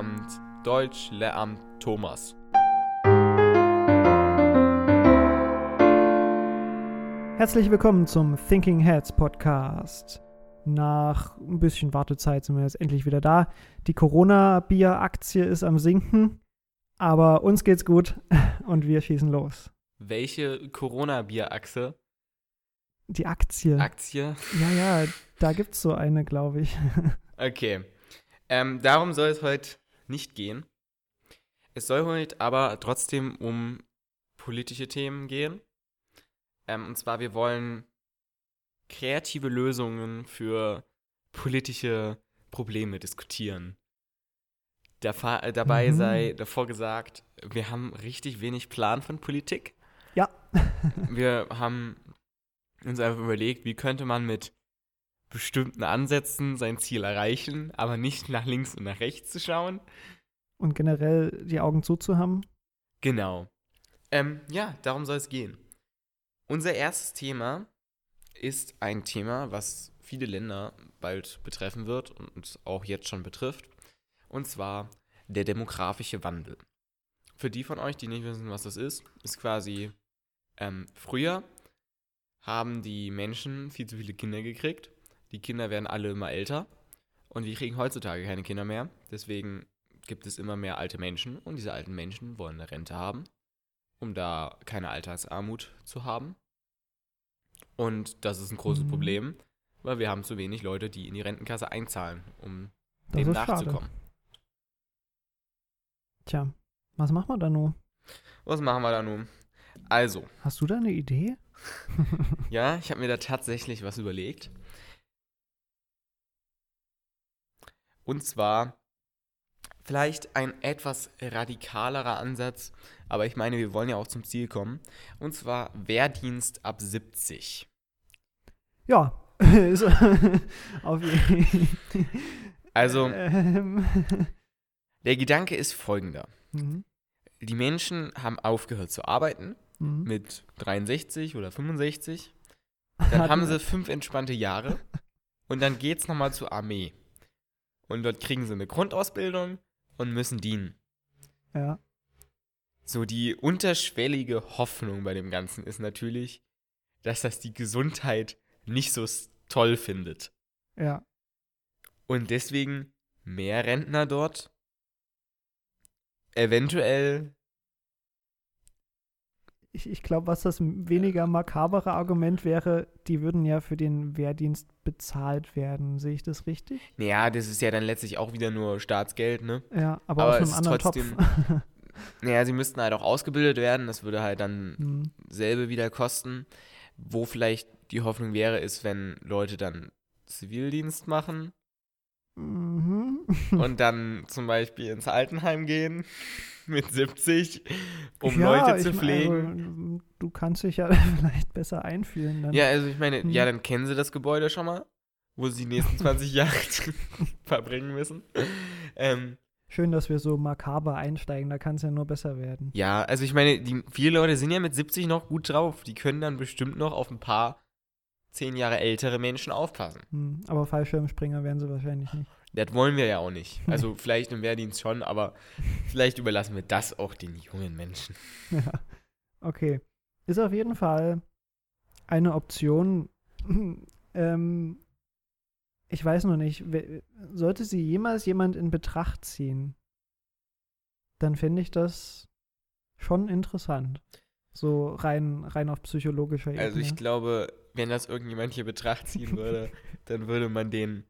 Lehramt Deutsch, Lehramt Thomas. Herzlich willkommen zum Thinking Heads Podcast. Nach ein bisschen Wartezeit sind wir jetzt endlich wieder da. Die Corona-Bier-Aktie ist am Sinken, aber uns geht's gut und wir schießen los. Welche Corona-Bier-Achse? Die Aktie. Aktie? Ja, ja, da gibt's so eine, glaube ich. Okay. Ähm, darum soll es heute nicht gehen. Es soll heute aber trotzdem um politische Themen gehen. Ähm, und zwar, wir wollen kreative Lösungen für politische Probleme diskutieren. Äh, dabei Mhm. sei davor gesagt, wir haben richtig wenig Plan von Politik. Ja. wir haben uns einfach überlegt, wie könnte man mit bestimmten Ansätzen sein Ziel erreichen, aber nicht nach links und nach rechts zu schauen. Und generell die Augen zuzuhaben. Genau. Ähm, ja, darum soll es gehen. Unser erstes Thema ist ein Thema, was viele Länder bald betreffen wird und auch jetzt schon betrifft. Und zwar der demografische Wandel. Für die von euch, die nicht wissen, was das ist, ist quasi ähm, früher haben die Menschen viel zu viele Kinder gekriegt. Die Kinder werden alle immer älter. Und wir kriegen heutzutage keine Kinder mehr. Deswegen gibt es immer mehr alte Menschen. Und diese alten Menschen wollen eine Rente haben, um da keine Alltagsarmut zu haben. Und das ist ein großes Mhm. Problem, weil wir haben zu wenig Leute, die in die Rentenkasse einzahlen, um Das dem ist schade. nachzukommen. Tja, was machen wir da nun? Was machen wir da nun? Also, Hast du da eine Idee? ja, ich habe mir da tatsächlich was überlegt. Und zwar vielleicht ein etwas radikalerer Ansatz, aber ich meine, wir wollen ja auch zum Ziel kommen. Und zwar Wehrdienst ab 70. Ja, ist auf jeden Also, der Gedanke ist folgender. mhm, Die Menschen haben aufgehört zu arbeiten mhm. mit 63 oder 65. Dann haben sie fünf entspannte Jahre und dann geht's nochmal zur Armee. Und dort kriegen sie eine Grundausbildung und müssen dienen. Ja, So die unterschwellige Hoffnung bei dem Ganzen ist natürlich, dass das die Gesundheit nicht so toll findet. ja. Und deswegen mehr Rentner dort. Eventuell, Ich, ich glaube, was das weniger makabere Argument wäre, die würden ja für den Wehrdienst bezahlt werden. Sehe ich das richtig? naja, das ist ja dann letztlich auch wieder nur Staatsgeld, ne? Ja, aber, Aber aus einem anderen trotzdem- Topf. Naja, sie müssten halt auch ausgebildet werden. Das würde halt dann Hm, selbe wieder kosten. Wo vielleicht die Hoffnung wäre, ist, wenn Leute dann Zivildienst machen mhm. und dann zum Beispiel ins Altenheim gehen mit 70, um Ja, Leute zu pflegen. Also, du kannst dich ja vielleicht besser einfühlen. Dann. ja, also ich meine, Hm. ja, dann kennen sie das Gebäude schon mal, wo sie die nächsten 20 Jahre verbringen müssen. Ähm, Schön, dass wir so makaber einsteigen, da kann es ja nur besser werden. ja, also ich meine, die, viele Leute sind ja mit 70 noch gut drauf. Die können dann bestimmt noch auf ein paar zehn Jahre ältere Menschen aufpassen. Hm, aber Fallschirmspringer werden sie wahrscheinlich nicht. Das wollen wir ja auch nicht. Also vielleicht im Wehrdienst schon, aber vielleicht überlassen wir das auch den jungen Menschen. Ja. Okay. Ist auf jeden Fall eine Option. ähm, ich weiß noch nicht, sollte sie jemals jemand in Betracht ziehen, dann fände ich das schon interessant. So rein, rein auf psychologischer Ebene. Also ich glaube, wenn das irgendjemand hier Betracht ziehen würde, dann würde man den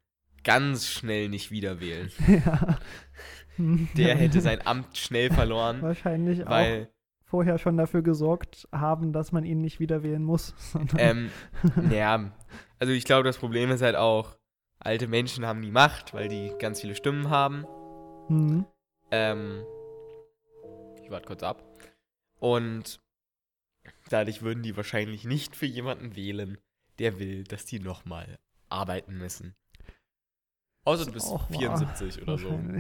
ganz schnell nicht wieder wählen. ja. Der hätte sein Amt schnell verloren, wahrscheinlich auch weil vorher schon dafür gesorgt haben, dass man ihn nicht wieder wählen muss. ähm, naja, also ich glaube, das Problem ist halt auch, alte Menschen haben die Macht, weil die ganz viele Stimmen haben. Hm. Ähm, ich warte kurz ab. Und dadurch würden die wahrscheinlich nicht für jemanden wählen, der will, dass die nochmal arbeiten müssen. Außer du bist Auch wahr. 74 oder so.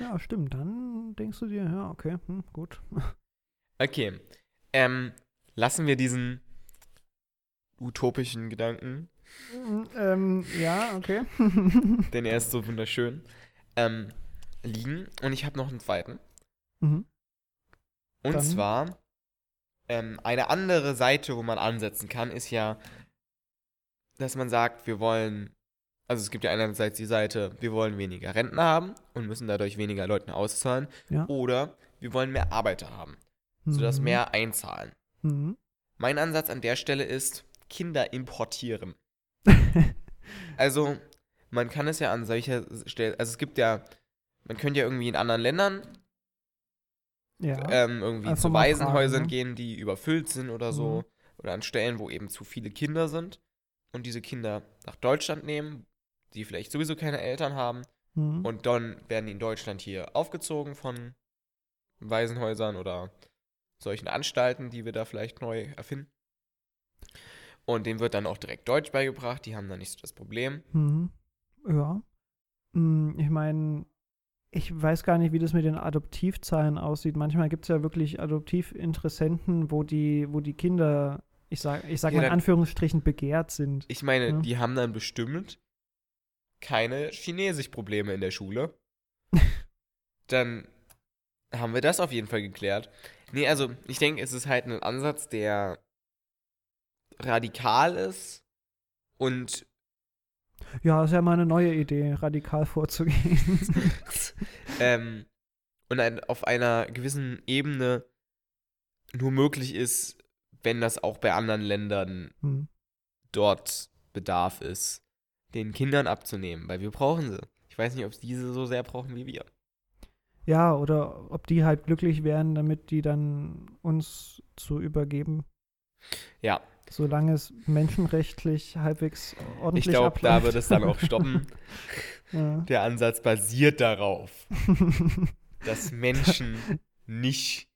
Ja, stimmt. Dann denkst du dir, ja, okay, hm, gut. Okay. Ähm, lassen wir diesen utopischen Gedanken, ähm, ja, okay. denn er ist so wunderschön. ähm, liegen. Und ich habe noch einen zweiten. Mhm. Und Dann- zwar, ähm, eine andere Seite, wo man ansetzen kann, ist ja, dass man sagt, wir wollen, also es gibt ja einerseits die Seite, wir wollen weniger Renten haben und müssen dadurch weniger Leuten auszahlen. Ja. Oder wir wollen mehr Arbeiter haben, sodass Mhm. mehr einzahlen. Mhm. Mein Ansatz an der Stelle ist, Kinder importieren. Also, man kann es ja an solcher Stelle, also es gibt ja, man könnte ja irgendwie in anderen Ländern ja. ähm, irgendwie Einfach zu mal fragen, Waisenhäusern ne? gehen, die überfüllt sind oder so. Mhm. Oder an Stellen, wo eben zu viele Kinder sind. Und diese Kinder nach Deutschland nehmen, die vielleicht sowieso keine Eltern haben. Mhm. Und dann werden die in Deutschland hier aufgezogen von Waisenhäusern oder solchen Anstalten, die wir da vielleicht neu erfinden. Und denen wird dann auch direkt Deutsch beigebracht. Die haben dann nicht so das Problem. Mhm. Ja. Mm, Ich meine, ich weiß gar nicht, wie das mit den Adoptivzahlen aussieht. Manchmal gibt es ja wirklich Adoptivinteressenten, wo die, wo die Kinder, ich sag, ich sag Ja, mal in Anführungsstrichen, begehrt sind. Ich meine, Ja. die haben dann bestimmt keine Chinesisch-Probleme in der Schule. dann haben wir das auf jeden Fall geklärt. Nee, also ich denke, es ist halt ein Ansatz, der radikal ist und Ja, ist ja mal eine neue Idee, radikal vorzugehen. ähm, und ein, auf einer gewissen Ebene nur möglich ist, wenn das auch bei anderen Ländern Hm. dort Bedarf ist, den Kindern abzunehmen, weil wir brauchen sie. Ich weiß nicht, ob sie diese so sehr brauchen wie wir. Ja, oder ob die halt glücklich wären, damit die dann uns zu übergeben, Ja, solange es menschenrechtlich halbwegs ordentlich ich glaube, da wird es dann auch stoppen. ja. Der Ansatz basiert darauf, dass Menschen nicht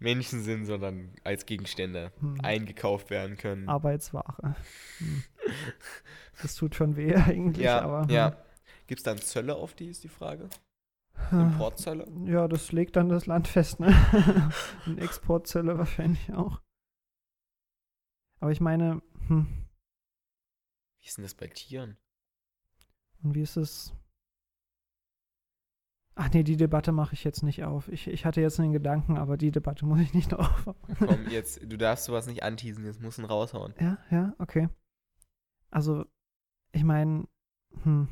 Menschen sind, sondern als Gegenstände Hm. eingekauft werden können. Arbeitsware. Hm. Das tut schon weh eigentlich, ja, aber. hm. ja. Gibt es dann Zölle auf die, ist die Frage? hm. Importzölle? Ja, das legt dann das Land fest, ne? Und Exportzölle wahrscheinlich auch. Aber ich meine, hm, Wie ist denn das bei Tieren? und wie ist es? Ach nee, die Debatte mache ich jetzt nicht auf. Ich, ich hatte jetzt einen Gedanken, aber die Debatte muss ich nicht auf. Komm, jetzt, du darfst sowas nicht anteasen, jetzt musst du ihn raushauen. Ja, ja, okay. Also, ich meine, hm,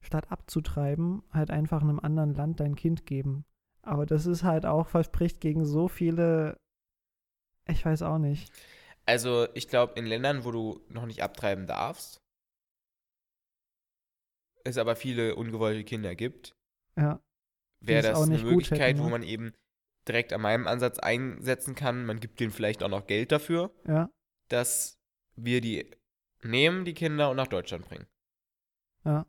statt abzutreiben, halt einfach einem anderen Land dein Kind geben. Aber das ist halt auch, verspricht gegen so viele, ich weiß auch nicht. Also, ich glaube, in Ländern, wo du noch nicht abtreiben darfst, es aber viele ungewollte Kinder gibt, Ja, wäre das auch eine Möglichkeit, hätten, wo ja. man eben direkt an meinem Ansatz einsetzen kann. Man gibt denen vielleicht auch noch Geld dafür, ja, dass wir die nehmen, die Kinder, und nach Deutschland bringen. ja.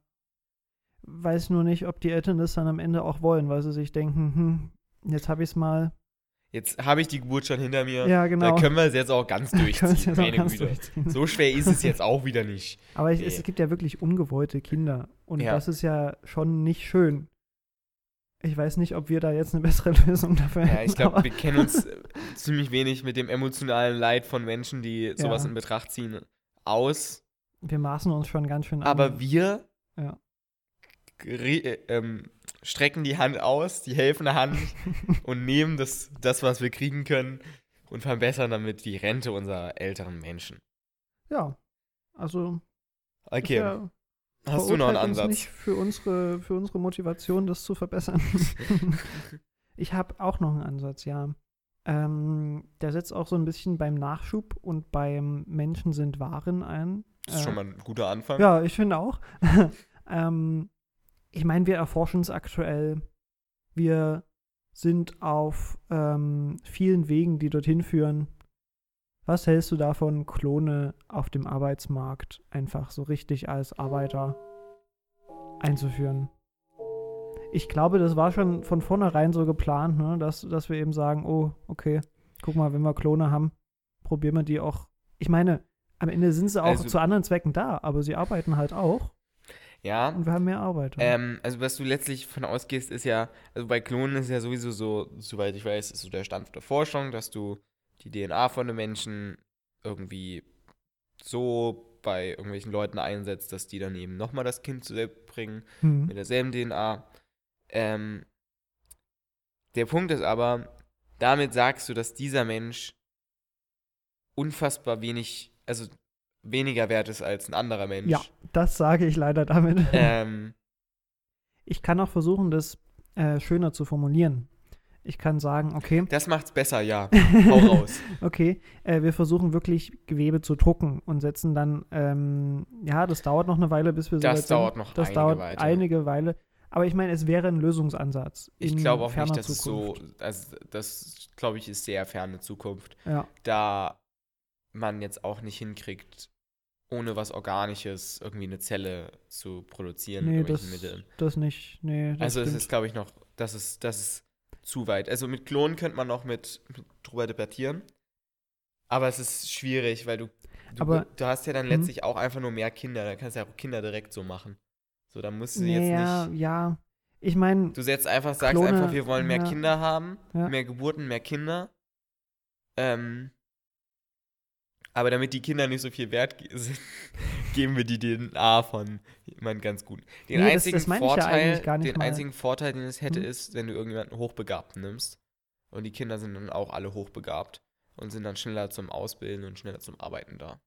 Weiß nur nicht, ob die Eltern das dann am Ende auch wollen, weil sie sich denken, hm, jetzt habe ich es mal. Jetzt habe ich die Geburt schon hinter mir. Ja, genau. Da können wir es jetzt auch ganz durchziehen. jetzt auch ganz durchziehen. So schwer ist es jetzt auch wieder nicht. Aber ich, Nee. es gibt ja wirklich ungewollte Kinder. Und Ja. das ist ja schon nicht schön. Ich weiß nicht, ob wir da jetzt eine bessere Lösung dafür Ja, hätten. ich glaube, aber- wir kennen uns äh, ziemlich wenig mit dem emotionalen Leid von Menschen, die sowas Ja. in Betracht ziehen, aus. wir maßen uns schon ganz schön Aber an. wir Ja. gere- äh, ähm, strecken die Hand aus, die helfende Hand und nehmen das, das, was wir kriegen können und verbessern damit die Rente unserer älteren Menschen. Ja. Also. Okay, ja, hast du noch einen verurteilt uns Ansatz? nicht für unsere, für unsere Motivation, das zu verbessern. ich habe auch noch einen Ansatz, ja. Ähm, der setzt auch so ein bisschen beim Nachschub und beim Menschen sind Waren ein. Das ist Äh, schon mal ein guter Anfang. Ja, ich finde auch. ähm, ich meine, wir erforschen es aktuell. Wir sind auf ähm, vielen Wegen, die dorthin führen. Was hältst du davon, Klone auf dem Arbeitsmarkt einfach so richtig als Arbeiter einzuführen? Ich glaube, das war schon von vornherein so geplant, ne? dass, dass wir eben sagen, oh, okay, guck mal, wenn wir Klone haben, probieren wir die auch. Ich meine, am Ende sind sie auch Also- zu anderen Zwecken da, aber sie arbeiten halt auch Ja. und wir haben mehr Arbeiter. Ähm, also was du letztlich von ausgehst, ist ja, also bei Klonen ist ja sowieso so, soweit ich weiß, ist so der Stand der Forschung, dass du die DNA von einem Menschen irgendwie so bei irgendwelchen Leuten einsetzt, dass die dann eben nochmal das Kind zur Welt springen, Hm. mit derselben DNA. Ähm, der Punkt ist aber, damit sagst du, dass dieser Mensch unfassbar wenig, also weniger wert ist als ein anderer Mensch. Ja, das sage ich leider damit. Ähm, Ich kann auch versuchen, das äh, schöner zu formulieren. Ich kann sagen, okay, das macht's besser, ja. Hau raus. okay, äh, wir versuchen wirklich Gewebe zu drucken und setzen dann, ähm, ja, das dauert noch eine Weile, bis wir so Das weit sind. dauert noch Das einige dauert Weile. einige Weile. Aber ich meine, es wäre ein Lösungsansatz. Ich glaube auch nicht, dass Zukunft. es so, also das glaube ich ist sehr ferne Zukunft, Ja, da man jetzt auch nicht hinkriegt, ohne was Organisches irgendwie eine Zelle zu produzieren nee, mit das, Mitteln. das nicht. Nee, das Also es stimmt. ist, glaube ich, noch, das ist, das ist zu weit. Also mit Klonen könnte man noch mit, mit drüber debattieren. Aber es ist schwierig, weil du, du, Aber- du hast ja dann Mhm. letztlich auch einfach nur mehr Kinder. Da kannst du ja auch Kinder direkt so machen. So, da musst du jetzt ja, nicht. ja. Ich meine, Du setzt einfach, sagst Klone, einfach, wir wollen mehr ja. Kinder haben, Ja. mehr Geburten, mehr Kinder. Ähm, aber damit die Kinder nicht so viel wert sind, geben wir die DNA von jemand ganz gut. Den Nee, das- einzigen das ja Vorteil, nicht den mal. einzigen Vorteil, den es hätte, Hm. ist, wenn du irgendjemanden Hochbegabten nimmst. Und die Kinder sind dann auch alle hochbegabt und sind dann schneller zum Ausbilden und schneller zum Arbeiten da.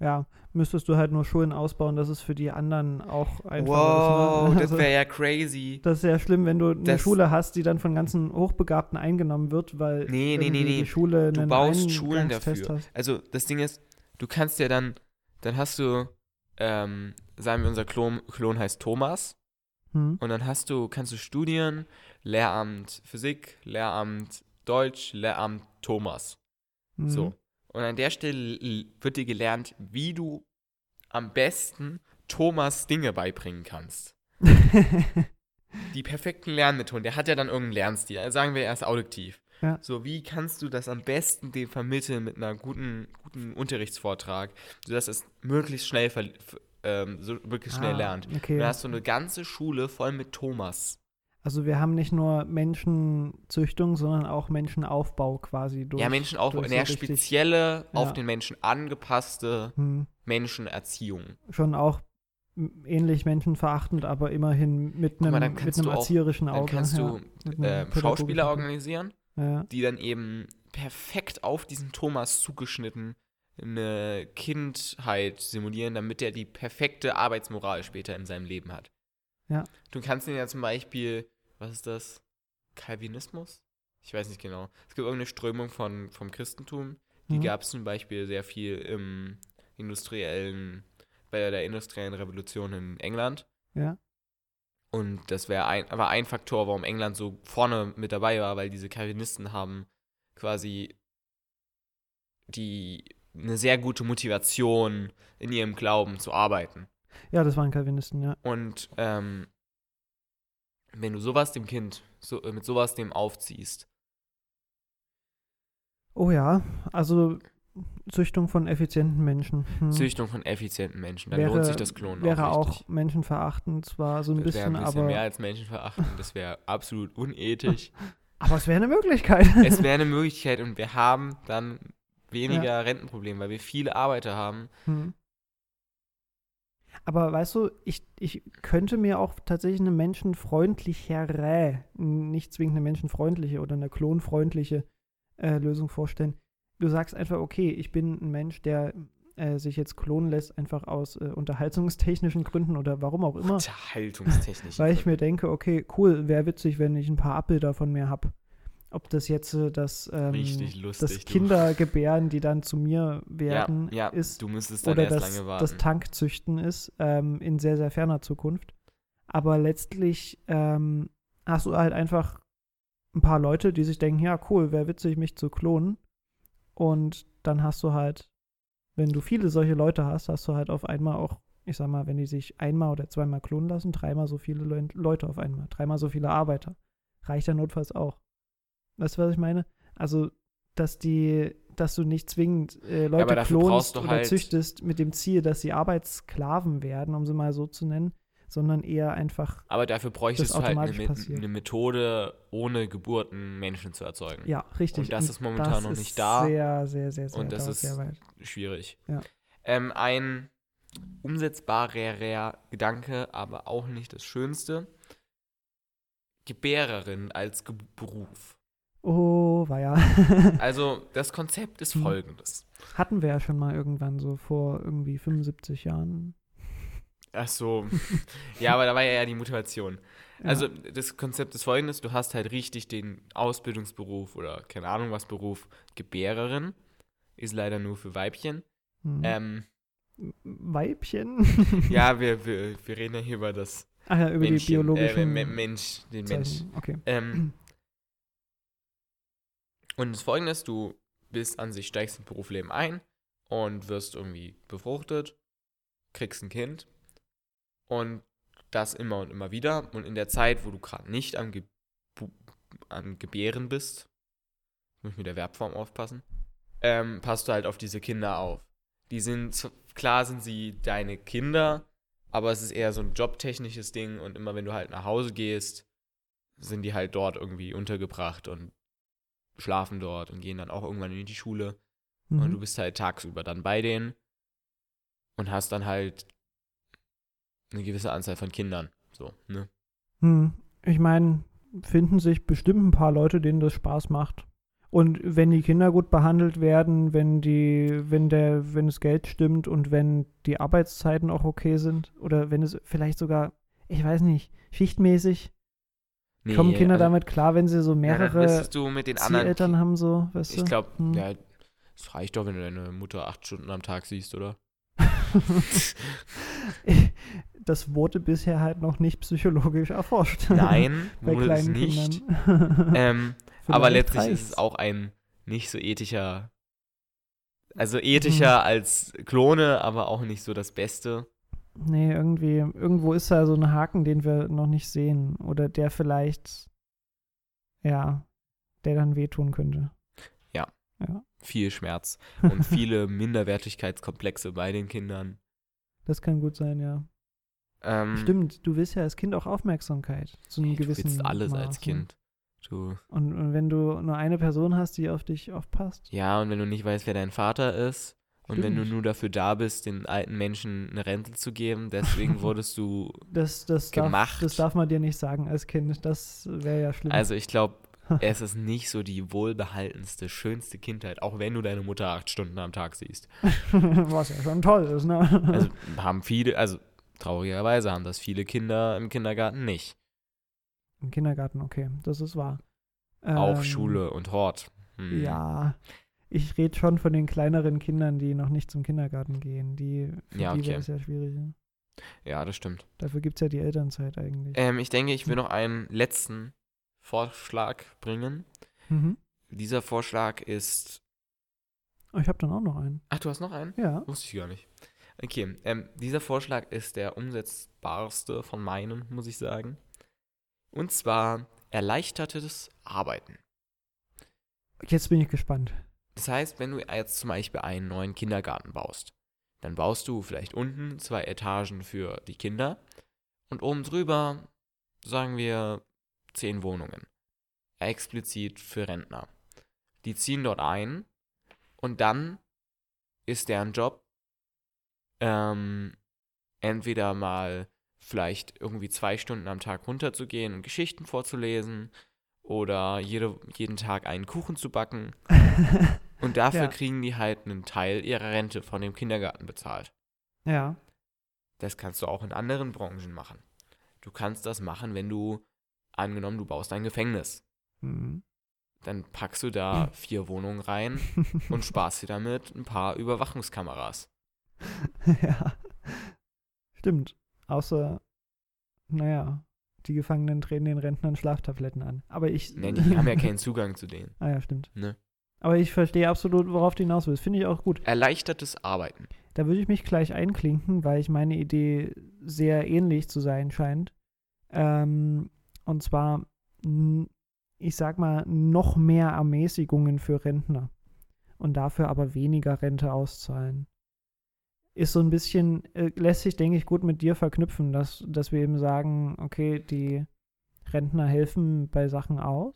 Ja, müsstest du halt nur Schulen ausbauen, dass es für die anderen auch einfach wow, ist. Ne? das Also, wäre ja crazy. das ist ja schlimm, wenn du eine Das- Schule hast, die dann von ganzen Hochbegabten eingenommen wird, weil Nee, nee, nee, nee. die Schule Du baust Schulen dafür. Hast. Also das Ding ist, du kannst ja dann, dann hast du, ähm, sagen wir, unser Klon, Klon heißt Thomas. Hm. Und dann hast du, kannst du studieren, Lehramt Physik, Lehramt Deutsch, Lehramt Thomas. Hm. So. Und an der Stelle wird dir gelernt, wie du am besten Thomas Dinge beibringen kannst. Die perfekten Lernmethoden. Der hat ja dann irgendeinen Lernstil. Also sagen wir, er ist audiktiv. Ja. So, wie kannst du das am besten dem vermitteln mit einer guten, guten Unterrichtsvortrag, sodass es möglichst schnell, ähm, so möglichst schnell Ah, lernt. Okay. Da hast du eine ganze Schule voll mit Thomas. Also wir haben nicht nur Menschenzüchtung, sondern auch Menschenaufbau quasi durch. ja, Menschenaufbau, eine so spezielle, Ja. auf den Menschen angepasste Hm. Menschenerziehung. Schon auch ähnlich menschenverachtend, aber immerhin mit einem, mal, mit einem du auch- erzieherischen Dann Auge. kannst ja, du äh, Schauspieler Auge. organisieren, Ja. die dann eben perfekt auf diesen Thomas zugeschnitten eine Kindheit simulieren, damit er die perfekte Arbeitsmoral später in seinem Leben hat. Ja. Du kannst ihn ja zum Beispiel, was ist das? Calvinismus? Ich weiß nicht genau. Es gibt irgendeine Strömung von, vom Christentum, die Mhm. gab es zum Beispiel sehr viel im industriellen, bei der industriellen Revolution in England. Ja. Und das wäre ein, war ein Faktor, warum England so vorne mit dabei war, weil diese Calvinisten haben quasi die eine sehr gute Motivation in ihrem Glauben zu arbeiten. Ja, das waren Calvinisten, ja. Und ähm, wenn du sowas dem Kind, so, äh, mit sowas dem aufziehst, Oh ja, also Züchtung von effizienten Menschen. Hm. Züchtung von effizienten Menschen, dann Wäre- lohnt sich das Klonen Wäre auch auch richtig. menschenverachtend, zwar so ein Das wäre bisschen, ein bisschen aber, mehr als Menschenverachten, das wäre absolut unethisch. aber es wäre eine Möglichkeit. es wäre eine Möglichkeit und wir haben dann weniger Rentenprobleme, weil wir viele Arbeiter haben. Hm. Aber weißt du, ich, ich könnte mir auch tatsächlich eine menschenfreundlichere, nicht zwingend eine menschenfreundliche oder eine klonfreundliche äh, Lösung vorstellen. Du sagst einfach, okay, ich bin ein Mensch, der äh, sich jetzt klonen lässt, einfach aus äh, unterhaltungstechnischen Gründen oder warum auch immer. Unterhaltungstechnisch. Weil ich mir denke, okay, cool, wäre witzig, wenn ich ein paar Abbilder von mir habe. Ob das jetzt äh, das, ähm, lustig, das. Kindergebären, die dann zu mir ja, werden, ja, ist, müsstest dann oder das, das Tankzüchten ist, ähm, in sehr, sehr ferner Zukunft. Aber letztlich ähm, hast du halt einfach ein paar Leute, die sich denken, ja, cool, wäre witzig, mich zu klonen. Und dann hast du halt, wenn du viele solche Leute hast, hast du halt auf einmal auch, ich sag mal, wenn die sich einmal oder zweimal klonen lassen, dreimal so viele Leu Leute auf einmal, dreimal so viele Arbeiter. Reicht ja notfalls auch. Weißt du, was ich meine? Also, dass die, dass du nicht zwingend äh, Leute dafür klonst oder halt- züchtest mit dem Ziel, dass sie Arbeitssklaven werden, um sie mal so zu nennen, sondern eher einfach, Aber dafür bräuchtest du halt eine, eine Methode, ohne Geburten Menschen zu erzeugen. ja, richtig. Und das ist momentan das noch nicht da. Sehr, sehr, sehr, sehr, Und das ist sehr weit. Schwierig. Ja. Ähm, ein, umsetzbarer Gedanke, aber auch nicht das Schönste. Gebärerin als Ge Beruf. Oh, war ja. Also das Konzept ist Hm. folgendes. Hatten wir ja schon mal irgendwann so vor irgendwie 75 Jahren. Ach so. ja, aber da war ja eher die Motivation. Ja. Also das Konzept ist folgendes, du hast halt richtig den Ausbildungsberuf oder keine Ahnung was Beruf Gebärerin. Ist leider nur für Weibchen. Hm. Ähm, Weibchen? ja, wir, wir, wir reden ja hier über das Ach ja, über Männchen, die biologischen äh, Me- Mensch, den Mensch. Okay. Ähm, und das folgende ist, du bist an sich, steigst ins Berufsleben ein und wirst irgendwie befruchtet, kriegst ein Kind und das immer und immer wieder. Und in der Zeit, wo du gerade nicht am, Ge am Gebären bist, muss ich mit der Verbform aufpassen, ähm, passt du halt auf diese Kinder auf. Die sind, klar sind sie deine Kinder, aber es ist eher so ein jobtechnisches Ding und immer wenn du halt nach Hause gehst, sind die halt dort irgendwie untergebracht und schlafen dort und gehen dann auch irgendwann in die Schule. Und du Mhm. bist halt tagsüber dann bei denen und hast dann halt eine gewisse Anzahl von Kindern. So, ne? Hm. Ich meine, finden sich bestimmt ein paar Leute, denen das Spaß macht. Und wenn die Kinder gut behandelt werden, wenn die, wenn der, wenn das Geld stimmt und wenn die Arbeitszeiten auch okay sind, oder wenn es vielleicht sogar, ich weiß nicht, schichtmäßig, Nee, kommen Kinder also, damit klar, wenn sie so ja, mehrere müsstest du mit den. Zieleltern haben, so, weißt du? ich glaube, Hm. ja, es reicht doch, wenn du deine Mutter acht Stunden am Tag siehst, oder? das wurde bisher halt noch nicht psychologisch erforscht. Nein, bei wurde es kleinen nicht. Kindern. Ähm, aber letztlich ist reicht's. es auch ein nicht so ethischer. Also Hm. ethischer als Klone, aber auch nicht so das Beste. Nee, irgendwie, irgendwo ist da so ein Haken, den wir noch nicht sehen. Oder der vielleicht, ja, der dann wehtun könnte. Viel Schmerz und viele Minderwertigkeitskomplexe bei den Kindern. Das kann gut sein, ja. Ähm, Stimmt, du willst ja als Kind auch Aufmerksamkeit zu einem ey, Du gewissen willst alles Maß, als? Kind. Du, Und, und wenn du nur eine Person hast, die auf dich aufpasst. ja, und wenn du nicht weißt, wer dein Vater ist und wenn du nur dafür da bist, den alten Menschen eine Rente zu geben, deswegen wurdest du. Das, das, darf, Gemacht. das darf man dir nicht sagen als Kind. Das wäre ja schlimm. Also ich glaube, es ist nicht so die wohlbehaltenste, schönste Kindheit, auch wenn du deine Mutter acht Stunden am Tag siehst. Was ja schon toll ist, ne? Also haben viele, also traurigerweise haben das viele Kinder im Kindergarten nicht. Im Kindergarten, okay, das ist wahr. Auf Ähm, Schule und Hort. Hm. Ja, ich rede schon von den kleineren Kindern, die noch nicht zum Kindergarten gehen. Die, für Ja, die okay. wäre es ja schwierig. ne? Ja, das stimmt. Dafür gibt es ja die Elternzeit eigentlich. Ähm, ich denke, ich will noch einen letzten Vorschlag bringen. Mhm. Dieser Vorschlag ist. Oh, ich habe dann auch noch einen. Ach, du hast noch einen? Ja. Wusste ich gar nicht. Okay, ähm, dieser Vorschlag ist der umsetzbarste von meinen, muss ich sagen. Und zwar erleichtertes Arbeiten. Jetzt bin ich gespannt. Das heißt, wenn du jetzt zum Beispiel einen neuen Kindergarten baust, dann baust du vielleicht unten zwei Etagen für die Kinder und oben drüber, sagen wir, zehn Wohnungen. Explizit für Rentner. Die ziehen dort ein und dann ist deren Job, ähm, entweder mal vielleicht irgendwie zwei Stunden am Tag runterzugehen und Geschichten vorzulesen oder jede, jeden Tag einen Kuchen zu backen und dafür Ja. kriegen die halt einen Teil ihrer Rente von dem Kindergarten bezahlt. ja. Das kannst du auch in anderen Branchen machen. Du kannst das machen, wenn du, angenommen, du baust ein Gefängnis. Mhm. Dann packst du da vier Wohnungen rein und sparst dir damit ein paar Überwachungskameras. ja. Stimmt. Außer, naja, die Gefangenen drehen den Rentnern Schlaftabletten an. Aber ich. Ne, die haben ja keinen Zugang zu denen. ah ja, stimmt. Ne? Aber ich verstehe absolut, worauf du hinaus willst. Finde ich auch gut. Erleichtertes Arbeiten. Da würde ich mich gleich einklinken, weil ich meine Idee sehr ähnlich zu sein scheint. Ähm, und zwar, ich sag mal, noch mehr Ermäßigungen für Rentner und dafür aber weniger Rente auszahlen. Ist so ein bisschen, äh, lässt sich, denke ich, gut mit dir verknüpfen, dass, dass wir eben sagen, okay, die Rentner helfen bei Sachen aus,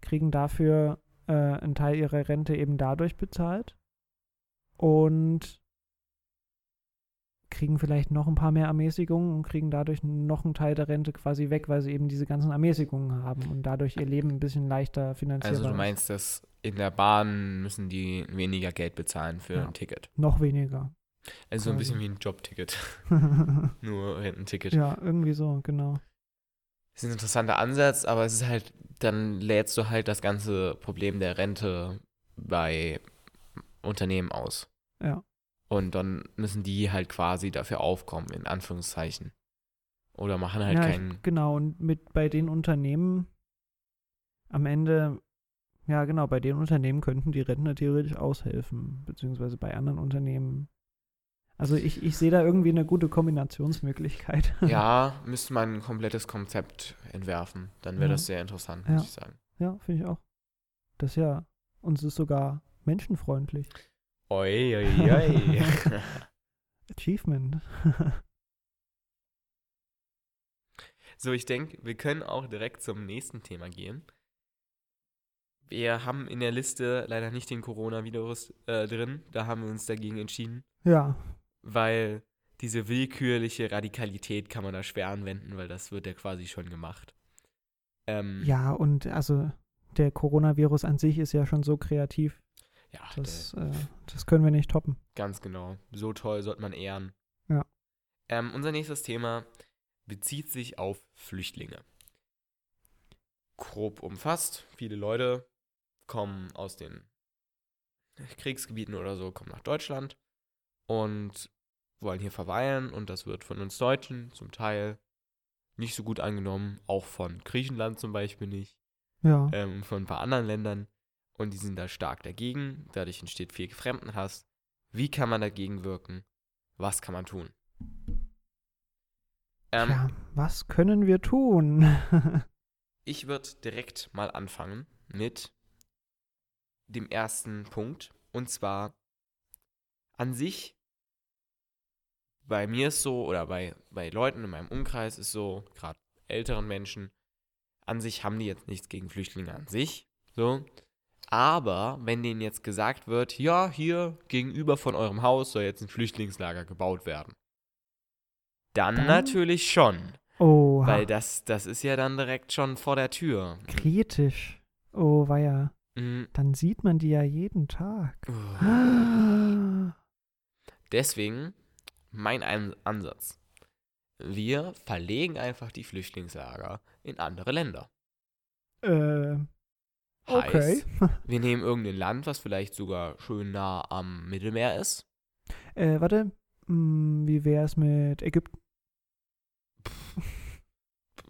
kriegen dafür äh, einen Teil ihrer Rente eben dadurch bezahlt und kriegen vielleicht noch ein paar mehr Ermäßigungen und kriegen dadurch noch einen Teil der Rente quasi weg, weil sie eben diese ganzen Ermäßigungen haben und dadurch ihr Leben ein bisschen leichter finanziert. Also du meinst, dass in der Bahn müssen die weniger Geld bezahlen für Ja. ein Ticket. Noch weniger. Also so ein bisschen wie ein Jobticket, nur Rententicket. ja, irgendwie so, genau. Das ist ein interessanter Ansatz, aber es ist halt, dann lädst du halt das ganze Problem der Rente bei Unternehmen aus. Ja. Und dann müssen die halt quasi dafür aufkommen, in Anführungszeichen. Oder machen halt ja, keinen. genau, und mit bei den Unternehmen am Ende, ja genau, bei den Unternehmen könnten die Rentner theoretisch aushelfen, beziehungsweise bei anderen Unternehmen. Also ich, ich sehe da irgendwie eine gute Kombinationsmöglichkeit. Ja, müsste man ein komplettes Konzept entwerfen. Dann wäre Ja. das sehr interessant, Ja. muss ich sagen. ja, finde ich auch. Das ist ja, uns ist sogar menschenfreundlich. Oi, oi, oi. Achievement. so, ich denke, wir können auch direkt zum nächsten Thema gehen. Wir haben in der Liste leider nicht den Coronavirus äh, drin. Da haben wir uns dagegen entschieden. ja, weil diese willkürliche Radikalität kann man da schwer anwenden, weil das wird ja quasi schon gemacht. Ähm, ja, und also der Coronavirus an sich ist ja schon so kreativ, ja das, äh, das können wir nicht toppen. ganz genau. So toll sollte man ehren. Ja. Ähm, unser nächstes Thema bezieht sich auf Flüchtlinge. Grob umfasst, viele Leute kommen aus den Kriegsgebieten oder so, kommen nach Deutschland und wollen hier verweilen und das wird von uns Deutschen zum Teil nicht so gut angenommen, auch von Griechenland zum Beispiel nicht, Ja. ähm, von ein paar anderen Ländern und die sind da stark dagegen, dadurch entsteht viel Fremdenhass. Wie kann man dagegen wirken? Was kann man tun? Ähm, ja, was können wir tun? Ich würde direkt mal anfangen mit dem ersten Punkt. Und zwar an sich, bei mir ist so, oder bei, bei Leuten in meinem Umkreis ist so, gerade älteren Menschen, an sich haben die jetzt nichts gegen Flüchtlinge an sich. So. Aber wenn denen jetzt gesagt wird, ja, hier gegenüber von eurem Haus soll jetzt ein Flüchtlingslager gebaut werden. Dann, Dann? natürlich schon. Oh, Weil das, das ist ja dann direkt schon vor der Tür. kritisch. Oh, weia. Mhm. Dann sieht man die ja jeden Tag. Uh. Deswegen mein Ein Ansatz. Wir verlegen einfach die Flüchtlingslager in andere Länder. äh, okay. Heißt, wir nehmen irgendein Land, was vielleicht sogar schön nah am Mittelmeer ist. äh, warte. Hm, wie wär's mit Ägypten?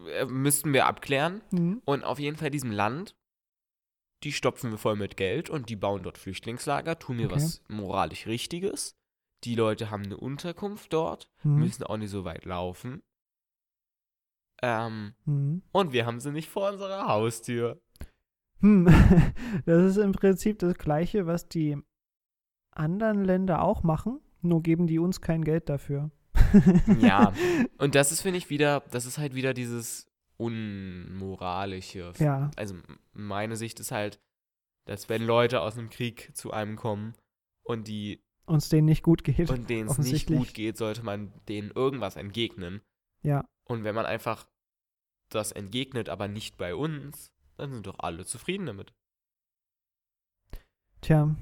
Äh, Müssten wir abklären. Hm? Und auf jeden Fall diesem Land, die stopfen wir voll mit Geld und die bauen dort Flüchtlingslager, tun mir Okay. was moralisch Richtiges. Die Leute haben eine Unterkunft dort, Hm? müssen auch nicht so weit laufen. Ähm, Hm? und wir haben sie nicht vor unserer Haustür. Hm. Das ist im Prinzip das Gleiche, was die anderen Länder auch machen, nur geben die uns kein Geld dafür. Ja, und das ist, finde ich, wieder, das ist halt wieder dieses Unmoralische. Ja, Also meine Sicht ist halt, dass wenn Leute aus einem Krieg zu einem kommen und die uns denen nicht gut geht. und denen es nicht gut geht, sollte man denen irgendwas entgegnen. Ja, Und wenn man einfach das entgegnet, aber nicht bei uns, dann sind doch alle zufrieden damit. tja.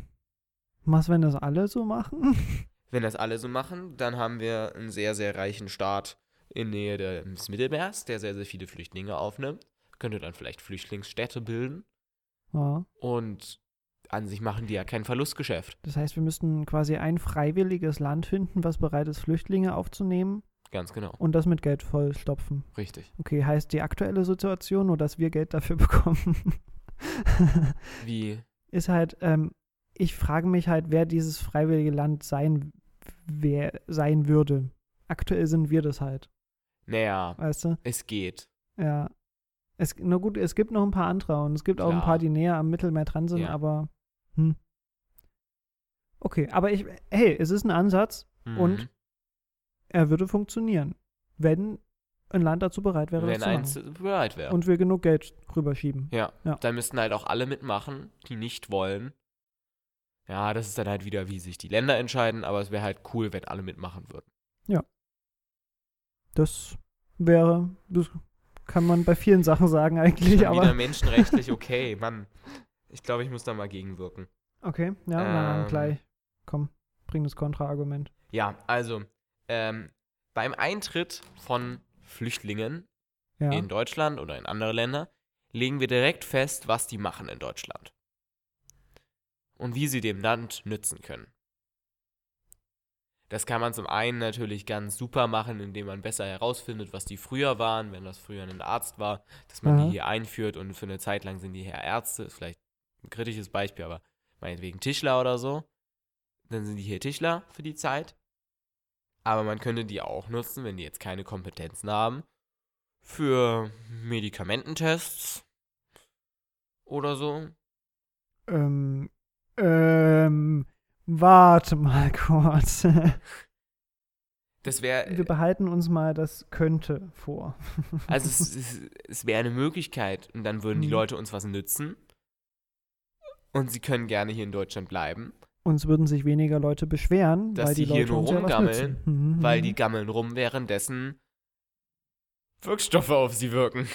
Was, wenn das alle so machen? Wenn das alle so machen, dann haben wir einen sehr, sehr reichen Staat in Nähe des Mittelmeers, der sehr, sehr viele Flüchtlinge aufnimmt. Könnte dann vielleicht Flüchtlingsstädte bilden. ja. Und an sich machen die ja kein Verlustgeschäft. Das heißt, wir müssten quasi ein freiwilliges Land finden, was bereit ist, Flüchtlinge aufzunehmen Ganz genau. und das mit Geld vollstopfen. Richtig. Okay, heißt die aktuelle Situation nur, dass wir Geld dafür bekommen? Wie, ist halt, ähm, ich frage mich halt, wer dieses freiwillige Land sein, wer sein würde. Aktuell sind wir das halt, naja, weißt du? es geht. Ja. Es, na gut, es gibt noch ein paar andere und es gibt auch ein Klar. paar, die näher am Mittelmeer dran sind, Ja. aber hm. Okay, aber ich, hey, es ist ein Ansatz, Mhm. Und? er würde funktionieren, wenn ein Land dazu bereit wäre, Wenn eins bereit wäre. Und wir genug Geld rüberschieben. Ja. Ja. Dann müssten halt auch alle mitmachen, die nicht wollen. Ja, das ist dann halt wieder, wie sich die Länder entscheiden, aber es wäre halt cool, wenn alle mitmachen würden. Das wäre, das kann man bei vielen Sachen sagen eigentlich, Schon wieder aber. menschenrechtlich okay, Mann. Ich glaube, ich muss da mal gegenwirken. Okay, ja, na dann Ähm. gleich. Komm, bring das Kontraargument. Ja, also, ähm, beim Eintritt von Flüchtlingen Ja. in Deutschland oder in andere Länder legen wir direkt fest, was die machen in Deutschland. Und wie sie dem Land nützen können. Das kann man zum einen natürlich ganz super machen, indem man besser herausfindet, was die früher waren, wenn das früher ein Arzt war, dass man Aha. die hier einführt und für eine Zeit lang sind die hier Ärzte, ist vielleicht ein kritisches Beispiel, aber meinetwegen Tischler oder so. Dann sind die hier Tischler für die Zeit. Aber man könnte die auch nutzen, wenn die jetzt keine Kompetenzen haben, für Medikamententests oder so. Ähm, ähm, warte mal kurz. Das wäre, Wir behalten uns mal das könnte vor. also es, es, es wäre eine Möglichkeit und dann würden die Mhm. Leute uns was nützen. Und sie können gerne hier in Deutschland bleiben, Uns würden sich weniger Leute beschweren, Dass weil die die hier Leute nur ja rumgammeln, nützen. Mhm, weil mhm. die gammeln rum, währenddessen Wirkstoffe auf sie wirken.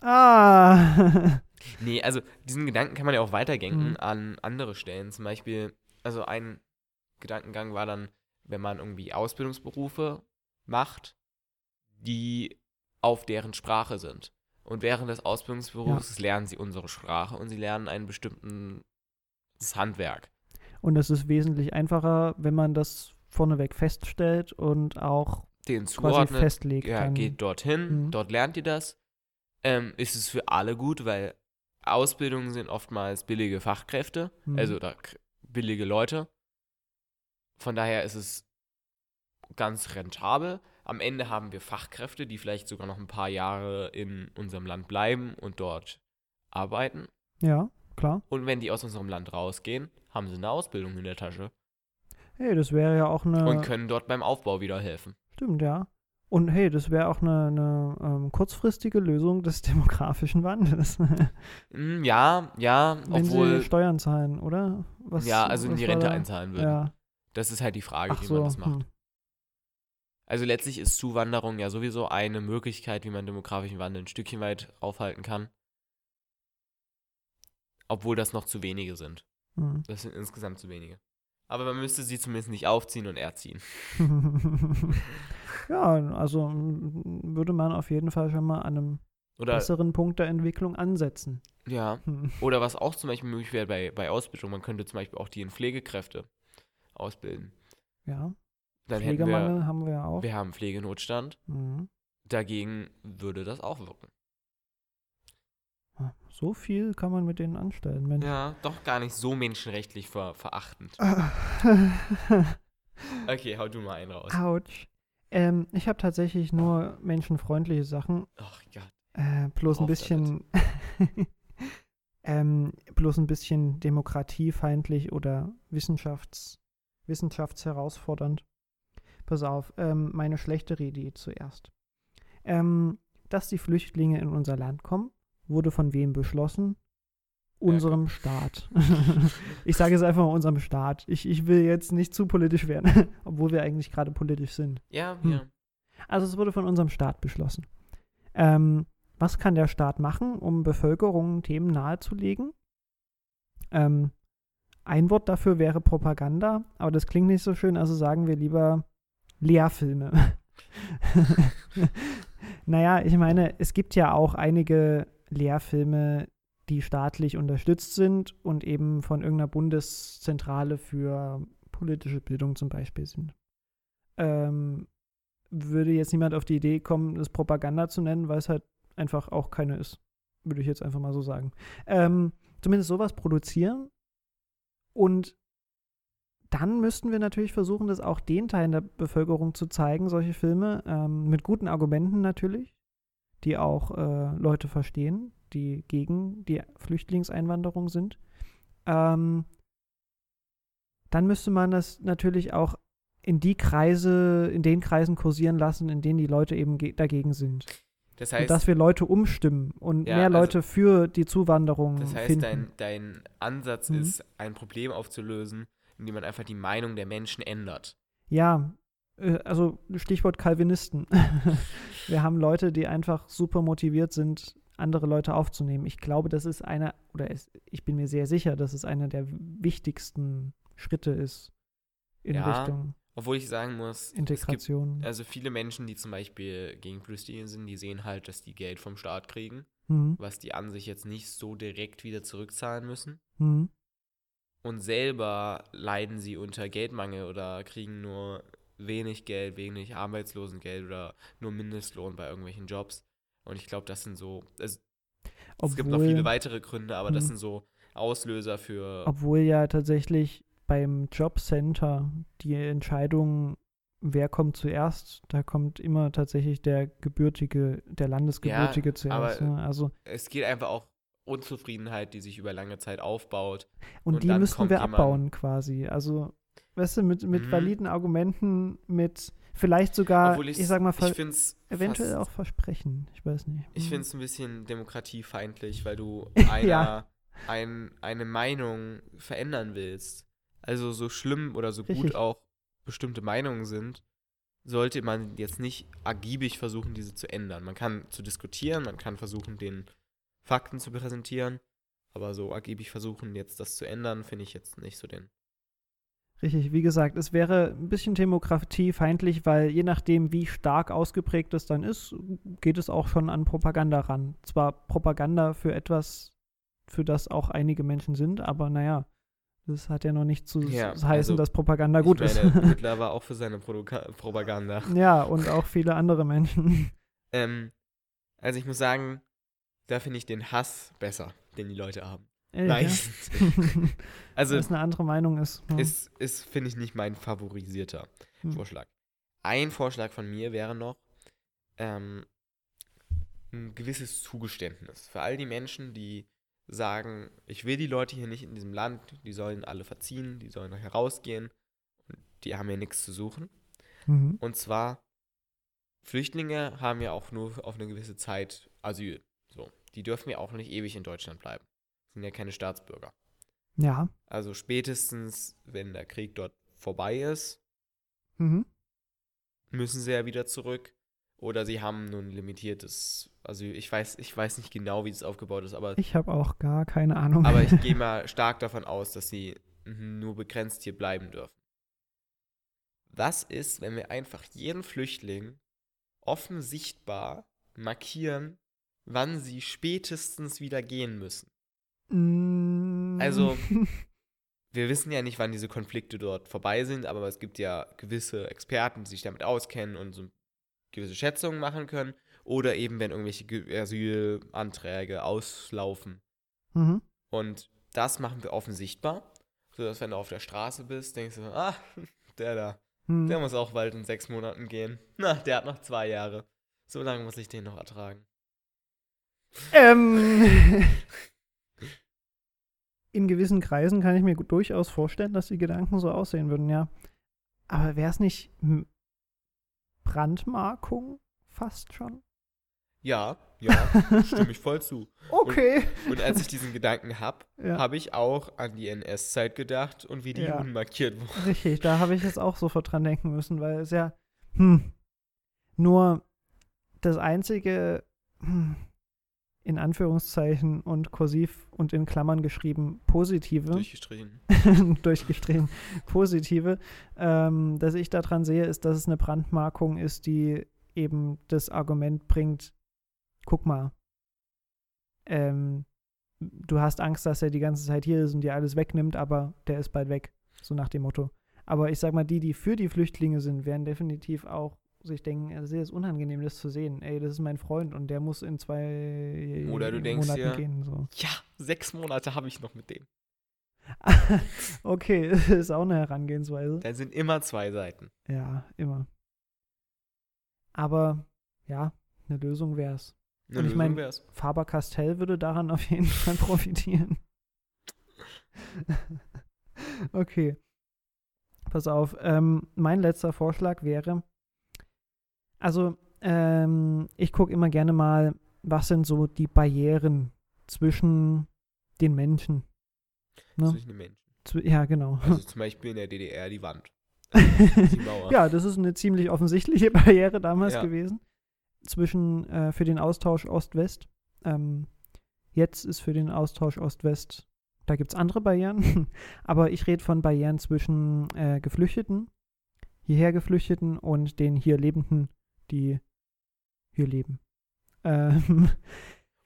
Ah. Nee, also diesen Gedanken kann man ja auch weiterdenken Mhm. an andere Stellen. Zum Beispiel, also ein Gedankengang war dann, wenn man irgendwie Ausbildungsberufe macht, die auf deren Sprache sind. Und während des Ausbildungsberufs lernen sie unsere Sprache und sie lernen ein bestimmtes Handwerk. Und es ist wesentlich einfacher, wenn man das vorneweg feststellt und auch Den quasi festlegt. ja, dann. geht dorthin, Mhm. dort lernt ihr das. Ähm, ist es für alle gut, weil Ausbildungen sind oftmals billige Fachkräfte, Mhm. also oder billige Leute. Von daher ist es ganz rentabel. Am Ende haben wir Fachkräfte, die vielleicht sogar noch ein paar Jahre in unserem Land bleiben und dort arbeiten. Ja, klar. Und wenn die aus unserem Land rausgehen, haben sie eine Ausbildung in der Tasche Hey, das wäre ja auch eine. und können dort beim Aufbau wieder helfen. Stimmt, ja. Und hey, das wäre auch eine, eine ähm, kurzfristige Lösung des demografischen Wandels. Mm, ja, ja, Wenn obwohl, sie Steuern zahlen, oder? Was, ja, also in die Rente da? einzahlen würden. Ja. Das ist halt die Frage, Ach wie so. man das macht. hm. Also letztlich ist Zuwanderung ja sowieso eine Möglichkeit, wie man demografischen Wandel ein Stückchen weit aufhalten kann. Obwohl das noch zu wenige sind. Hm. Das sind insgesamt zu wenige. Aber man müsste sie zumindest nicht aufziehen und erziehen. ja, also würde man auf jeden Fall schon mal an einem Oder, besseren Punkt der Entwicklung ansetzen. ja. Hm. Oder was auch zum Beispiel möglich wäre bei, bei Ausbildung, man könnte zum Beispiel auch die in Pflegekräfte ausbilden. Ja, Dann Pflegemangel wir, haben wir ja auch. wir haben Pflegenotstand. Mhm. Dagegen würde das auch wirken. Ah, So viel kann man mit denen anstellen, Mensch. Ja, doch gar nicht so menschenrechtlich ver verachtend. Okay, hau du mal einen raus. Autsch. Ähm, ich habe tatsächlich nur menschenfreundliche Sachen. Ach Gott. Äh, bloß ein bisschen. ähm, bloß ein bisschen demokratiefeindlich oder wissenschafts wissenschaftsherausfordernd. Pass auf, ähm, meine schlechtere Idee zuerst. Ähm, dass die Flüchtlinge in unser Land kommen, wurde von wem beschlossen? Unserem Staat. ich sage es einfach mal unserem Staat. Ich, ich will jetzt nicht zu politisch werden, obwohl wir eigentlich gerade politisch sind. Ja, Hm. ja. Also es wurde von unserem Staat beschlossen. Ähm, was kann der Staat machen, um Bevölkerung Themen nahezulegen? Ähm, ein Wort dafür wäre Propaganda, aber das klingt nicht so schön, also sagen wir lieber Lehrfilme. naja, ich meine, es gibt ja auch einige Lehrfilme, die staatlich unterstützt sind und eben von irgendeiner Bundeszentrale für politische Bildung zum Beispiel sind. Ähm, würde jetzt niemand auf die Idee kommen, das Propaganda zu nennen, weil es halt einfach auch keine ist. Würde ich jetzt einfach mal so sagen. Ähm, zumindest sowas produzieren. Und dann müssten wir natürlich versuchen, das auch den Teilen der Bevölkerung zu zeigen, solche Filme, ähm, mit guten Argumenten natürlich, die auch äh, Leute verstehen, die gegen die Flüchtlingseinwanderung sind. Ähm, dann müsste man das natürlich auch in die Kreise, in den Kreisen kursieren lassen, in denen die Leute eben ge- dagegen sind. Das Und heißt, dass wir Leute umstimmen und Ja, mehr also- Leute für die Zuwanderung das heißt finden. dein, dein Ansatz Mhm. ist, ein Problem aufzulösen, indem man einfach die Meinung der Menschen ändert. Ja, also Stichwort Calvinisten. wir haben Leute, die einfach super motiviert sind, andere Leute aufzunehmen. Ich glaube, das ist einer, oder es, ich bin mir sehr sicher, dass es einer der wichtigsten Schritte ist in Ja, Richtung Obwohl ich sagen muss, Integration. also viele Menschen, die zum Beispiel gegen Flüchtlinge sind, die sehen halt, dass die Geld vom Staat kriegen, Mhm. was die an sich jetzt nicht so direkt wieder zurückzahlen müssen. Mhm. Und selber leiden sie unter Geldmangel oder kriegen nur wenig Geld, wenig Arbeitslosengeld oder nur Mindestlohn bei irgendwelchen Jobs. Und ich glaube, das sind so, es, es gibt noch Obwohl- viele weitere Gründe, aber das Mhm. sind so Auslöser für, Obwohl ja tatsächlich beim Jobcenter die Entscheidung, wer kommt zuerst, da kommt immer tatsächlich der Gebürtige, der Landesgebürtige zuerst. aber- ne? Also, es geht einfach auch Unzufriedenheit, die sich über lange Zeit aufbaut. und, und die müssen wir abbauen quasi. Also, weißt du, mit, mit Mhm. validen Argumenten, mit vielleicht sogar, Obwohl ich sag mal, ich eventuell auch Versprechen. Ich weiß nicht. Ich Mhm. finde es ein bisschen demokratiefeindlich, weil du Ja. einer, ein, eine Meinung verändern willst. Also so schlimm oder so Richtig. gut auch bestimmte Meinungen sind, sollte man jetzt nicht ergiebig versuchen, diese zu ändern. Man kann zu diskutieren, man kann versuchen, den Fakten zu präsentieren, aber so ergiebig versuchen, jetzt das zu ändern, finde ich jetzt nicht so den. Richtig, wie gesagt, es wäre ein bisschen demokratiefeindlich, weil je nachdem, wie stark ausgeprägt es dann ist, geht es auch schon an Propaganda ran. Zwar Propaganda für etwas, für das auch einige Menschen sind, aber naja, das hat ja noch nicht zu Ja, heißen, also, dass Propaganda gut ich ist. meine, Hitler war auch für seine Prodoka Propaganda. ja, und auch viele andere Menschen. Ähm, also ich muss sagen, da finde ich den Hass besser, den die Leute haben. Nein. Ja. also Weil es eine andere Meinung ist. Ja. ist, ist finde ich, nicht mein favorisierter Hm. Vorschlag. Ein Vorschlag von mir wäre noch ähm, ein gewisses Zugeständnis für all die Menschen, die sagen, ich will die Leute hier nicht in diesem Land, die sollen alle verziehen, die sollen herausgehen und die haben hier nichts zu suchen. Mhm. Und zwar, Flüchtlinge haben ja auch nur auf eine gewisse Zeit Asyl. So, die dürfen ja auch nicht ewig in Deutschland bleiben. Sind ja keine Staatsbürger. Ja. Also spätestens, wenn der Krieg dort vorbei ist, Mhm. müssen sie ja wieder zurück. Oder sie haben nur ein limitiertes Asyl. Ich weiß, ich weiß nicht genau, wie es aufgebaut ist, aber, Ich habe auch gar keine Ahnung. aber ich gehe mal stark davon aus, dass sie nur begrenzt hier bleiben dürfen. Was ist, wenn wir einfach jeden Flüchtling offen sichtbar markieren, wann sie spätestens wieder gehen müssen? Mm. Also- Wir wissen ja nicht, wann diese Konflikte dort vorbei sind, aber es gibt ja gewisse Experten, die sich damit auskennen und so gewisse Schätzungen machen können. Oder eben, wenn irgendwelche Ge- Asylanträge auslaufen. mhm. Und das machen wir offen sichtbar, sodass, wenn du auf der Straße bist, denkst du, ah, der da, Mhm. der muss auch bald in sechs Monaten gehen. Na, der hat noch zwei Jahre. So lange muss ich den noch ertragen. Ähm, in gewissen Kreisen kann ich mir durchaus vorstellen, dass die Gedanken so aussehen würden, ja. Aber wäre es nicht Brandmarkung fast schon? Ja, ja, stimme ich voll zu. Okay. Und als ich diesen Gedanken habe, Ja, habe ich auch an die NS-Zeit gedacht und wie die Ja. Juden markiert wurden. richtig. Da habe ich jetzt auch sofort dran denken müssen, weil es ja, hm, nur das einzige, hm, in Anführungszeichen und kursiv und in Klammern geschrieben, positive. Durchgestrichen. durchgestrichen positive, ähm, dass ich daran sehe, ist, dass es eine Brandmarkung ist, die eben das Argument bringt, guck mal, ähm, du hast Angst, dass er die ganze Zeit hier ist und dir alles wegnimmt, aber der ist bald weg, so nach dem Motto. Aber ich sag mal, die, die für die Flüchtlinge sind, werden definitiv auch sich denken, es ist unangenehm, das zu sehen. Ey, das ist mein Freund und der muss in zwei Oder du denkst Monaten dir- gehen. So. Ja, sechs Monate habe ich noch mit dem. okay, das ist auch eine Herangehensweise. Da sind immer zwei Seiten. Ja, immer. Aber ja, eine Lösung wäre es. Und ich Lösung mein- wär's. Faber-Castell würde daran auf jeden Fall profitieren. okay. Pass auf. Ähm, mein letzter Vorschlag wäre, also ähm, ich gucke immer gerne mal, was sind so die Barrieren zwischen den Menschen. Ne? Zwischen den Menschen. Zw ja, genau. Also zum Beispiel in der DDR die Wand. Die ja, das ist eine ziemlich offensichtliche Barriere damals Ja. gewesen. Zwischen, äh, für den Austausch Ost-West. Ähm, jetzt ist für den Austausch Ost-West, da gibt es andere Barrieren. Aber ich rede von Barrieren zwischen äh, Geflüchteten, hierher Geflüchteten und den hier Lebenden, die hier leben. Ähm,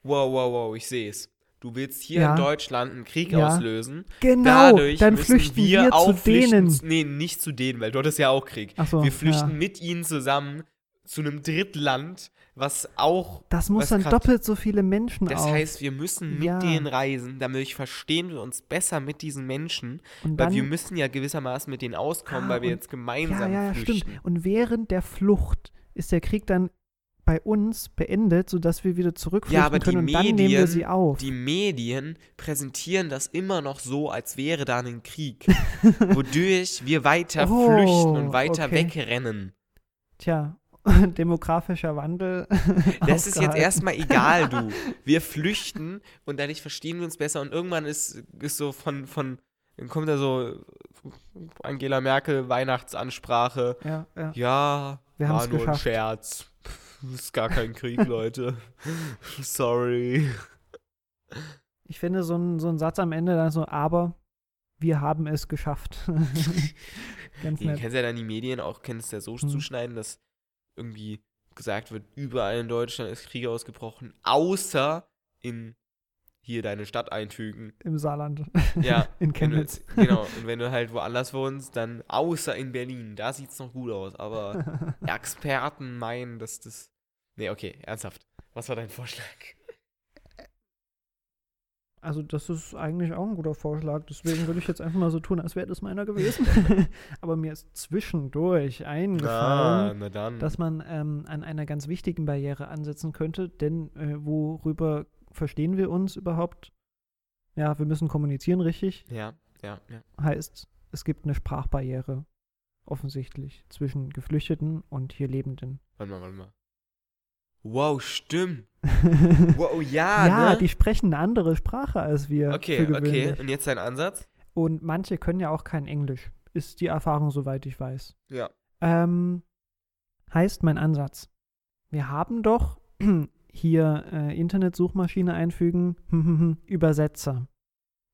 Wow, wow, wow, ich sehe es. Du willst hier Ja. in Deutschland einen Krieg Ja. auslösen. genau, Dadurch dann flüchten wir, wir, auch zu flüchten. denen. Nee, nicht zu denen, weil dort ist ja auch Krieg. So, wir flüchten ja. mit ihnen zusammen zu einem Drittland, was auch. Das muss dann grad- doppelt so viele Menschen Das auf. heißt, wir müssen mit Ja. denen reisen, damit verstehen wir uns besser mit diesen Menschen, und weil dann, wir müssen ja gewissermaßen mit denen auskommen, Ah, weil wir und- jetzt gemeinsam ja, ja, ja, flüchten. stimmt. Und während der Flucht ist der Krieg dann bei uns beendet, sodass wir wieder zurückflüchten Ja, aber die können und dann nehmen wir Medien- sie auf. Die Medien präsentieren das immer noch so, als wäre da ein Krieg, wodurch wir weiter Oh, flüchten und weiter okay. wegrennen. Tja, demografischer Wandel. Das ist jetzt erstmal egal, du. Wir flüchten und dadurch verstehen wir uns besser und irgendwann ist, ist so von, von, dann kommt da so Angela Merkel Weihnachtsansprache. Ja, ja. Ja, Wir war haben's nur ein geschafft. Scherz. Ist gar kein Krieg, Leute. Sorry. Ich finde so ein, so ein Satz am Ende dann so, aber wir haben es geschafft. Ganz Du nett. kennst ja dann die Medien auch, kennst ja so Hm. zuschneiden, dass irgendwie gesagt wird, überall in Deutschland ist Krieg ausgebrochen, außer in hier deine Stadt einfügen. Im Saarland. Ja, In wenn du, Chemnitz. genau. Und wenn du halt woanders wohnst, dann außer in Berlin. Da sieht's noch gut aus. Aber Experten meinen, dass das. Nee, okay, ernsthaft. Was war dein Vorschlag? Also das ist eigentlich auch ein guter Vorschlag. Deswegen würde ich jetzt einfach mal so tun, als wäre das meiner gewesen. Aber mir ist zwischendurch Ah, eingefallen, dann. dass man ähm, an einer ganz wichtigen Barriere ansetzen könnte. Denn äh, worüber verstehen wir uns überhaupt? Ja, wir müssen kommunizieren, richtig? ja, ja, ja. Heißt, es gibt eine Sprachbarriere. Offensichtlich. Zwischen Geflüchteten und hier Lebenden. Warte mal, warte mal. Wow, stimmt. Wow, ja, ja, ne? die sprechen eine andere Sprache als wir. okay, für okay. Und jetzt dein Ansatz? Und manche können ja auch kein Englisch. Ist die Erfahrung, soweit ich weiß. Ja. Ähm, heißt mein Ansatz. Wir haben doch hier äh, Internetsuchmaschine einfügen, Übersetzer.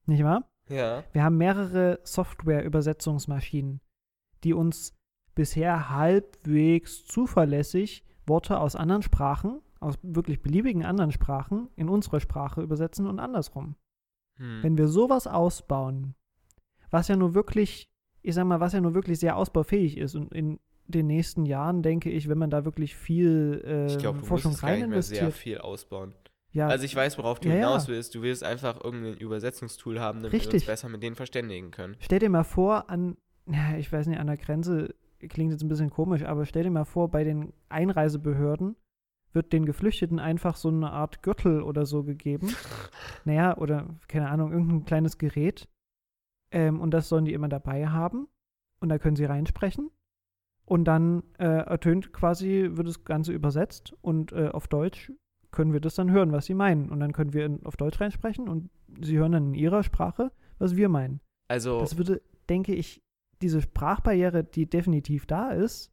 Nicht wahr? Ja. Wir haben mehrere Software-Übersetzungsmaschinen, die uns bisher halbwegs zuverlässig Worte aus anderen Sprachen, aus wirklich beliebigen anderen Sprachen, in unsere Sprache übersetzen und andersrum. Hm. Wenn wir sowas ausbauen, was ja nur wirklich, ich sag mal, was ja nur wirklich sehr ausbaufähig ist und in den nächsten Jahren denke ich, wenn man da wirklich viel äh, ich glaube, du Forschung musst gar rein nicht mehr sehr viel ausbauen. ja, Also ich weiß, worauf du Ja, hinaus willst. Du willst einfach irgendein Übersetzungstool haben, damit wir uns Richtig. besser mit denen verständigen können. stell dir mal vor, an, ja, ich weiß nicht, an der Grenze klingt jetzt ein bisschen komisch, aber stell dir mal vor, bei den Einreisebehörden wird den Geflüchteten einfach so eine Art Gürtel oder so gegeben. Naja, oder keine Ahnung, irgendein kleines Gerät. Ähm, und das sollen die immer dabei haben. Und da können sie reinsprechen. Und dann äh, ertönt quasi, wird das Ganze übersetzt. Und äh, auf Deutsch können wir das dann hören, was sie meinen. Und dann können wir in, auf Deutsch reinsprechen und sie hören dann in ihrer Sprache, was wir meinen. Also, Das würde, denke ich, diese Sprachbarriere, die definitiv da ist,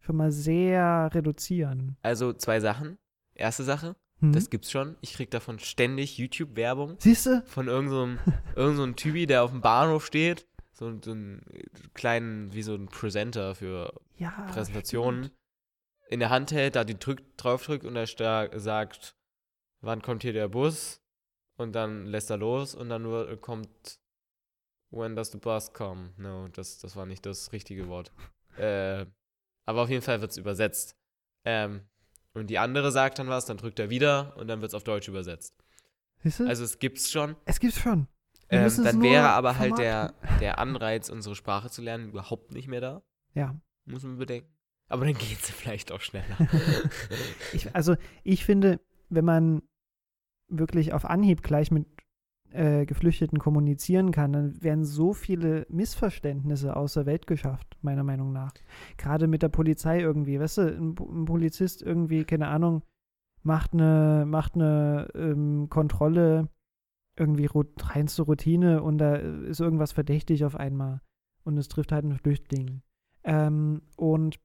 schon mal sehr reduzieren. also zwei Sachen. Erste Sache, Hm? das gibt's schon. Ich krieg davon ständig YouTube-Werbung Siehst du? von irgendeinem irgend so Typi, der auf dem Bahnhof steht. So, einen kleinen, wie so ein Presenter für Ja. Präsentationen stimmt. in der Hand hält, da die drück, draufdrückt und er sagt, wann kommt hier der Bus? Und dann lässt er los und dann nur kommt, when does the bus come? No, das, das war nicht das richtige Wort. äh, aber auf jeden Fall wird es übersetzt. Ähm, und die andere sagt dann was, dann drückt er wieder und dann wird es auf Deutsch übersetzt. Siehst du? Also es gibt's schon. es gibt's schon. Ähm, dann wäre aber halt der, vermarkten. der Anreiz, unsere Sprache zu lernen, überhaupt nicht mehr da. Ja. Muss man bedenken. Aber dann geht es vielleicht auch schneller. Ich, also, ich finde, wenn man wirklich auf Anhieb gleich mit äh, Geflüchteten kommunizieren kann, dann werden so viele Missverständnisse aus der Welt geschafft, meiner Meinung nach. Gerade mit der Polizei irgendwie, weißt du, ein, ein Polizist irgendwie, keine Ahnung, macht eine, macht eine ähm, Kontrolle, irgendwie reinste Routine und da ist irgendwas verdächtig auf einmal und es trifft halt einen Flüchtling. Ähm, und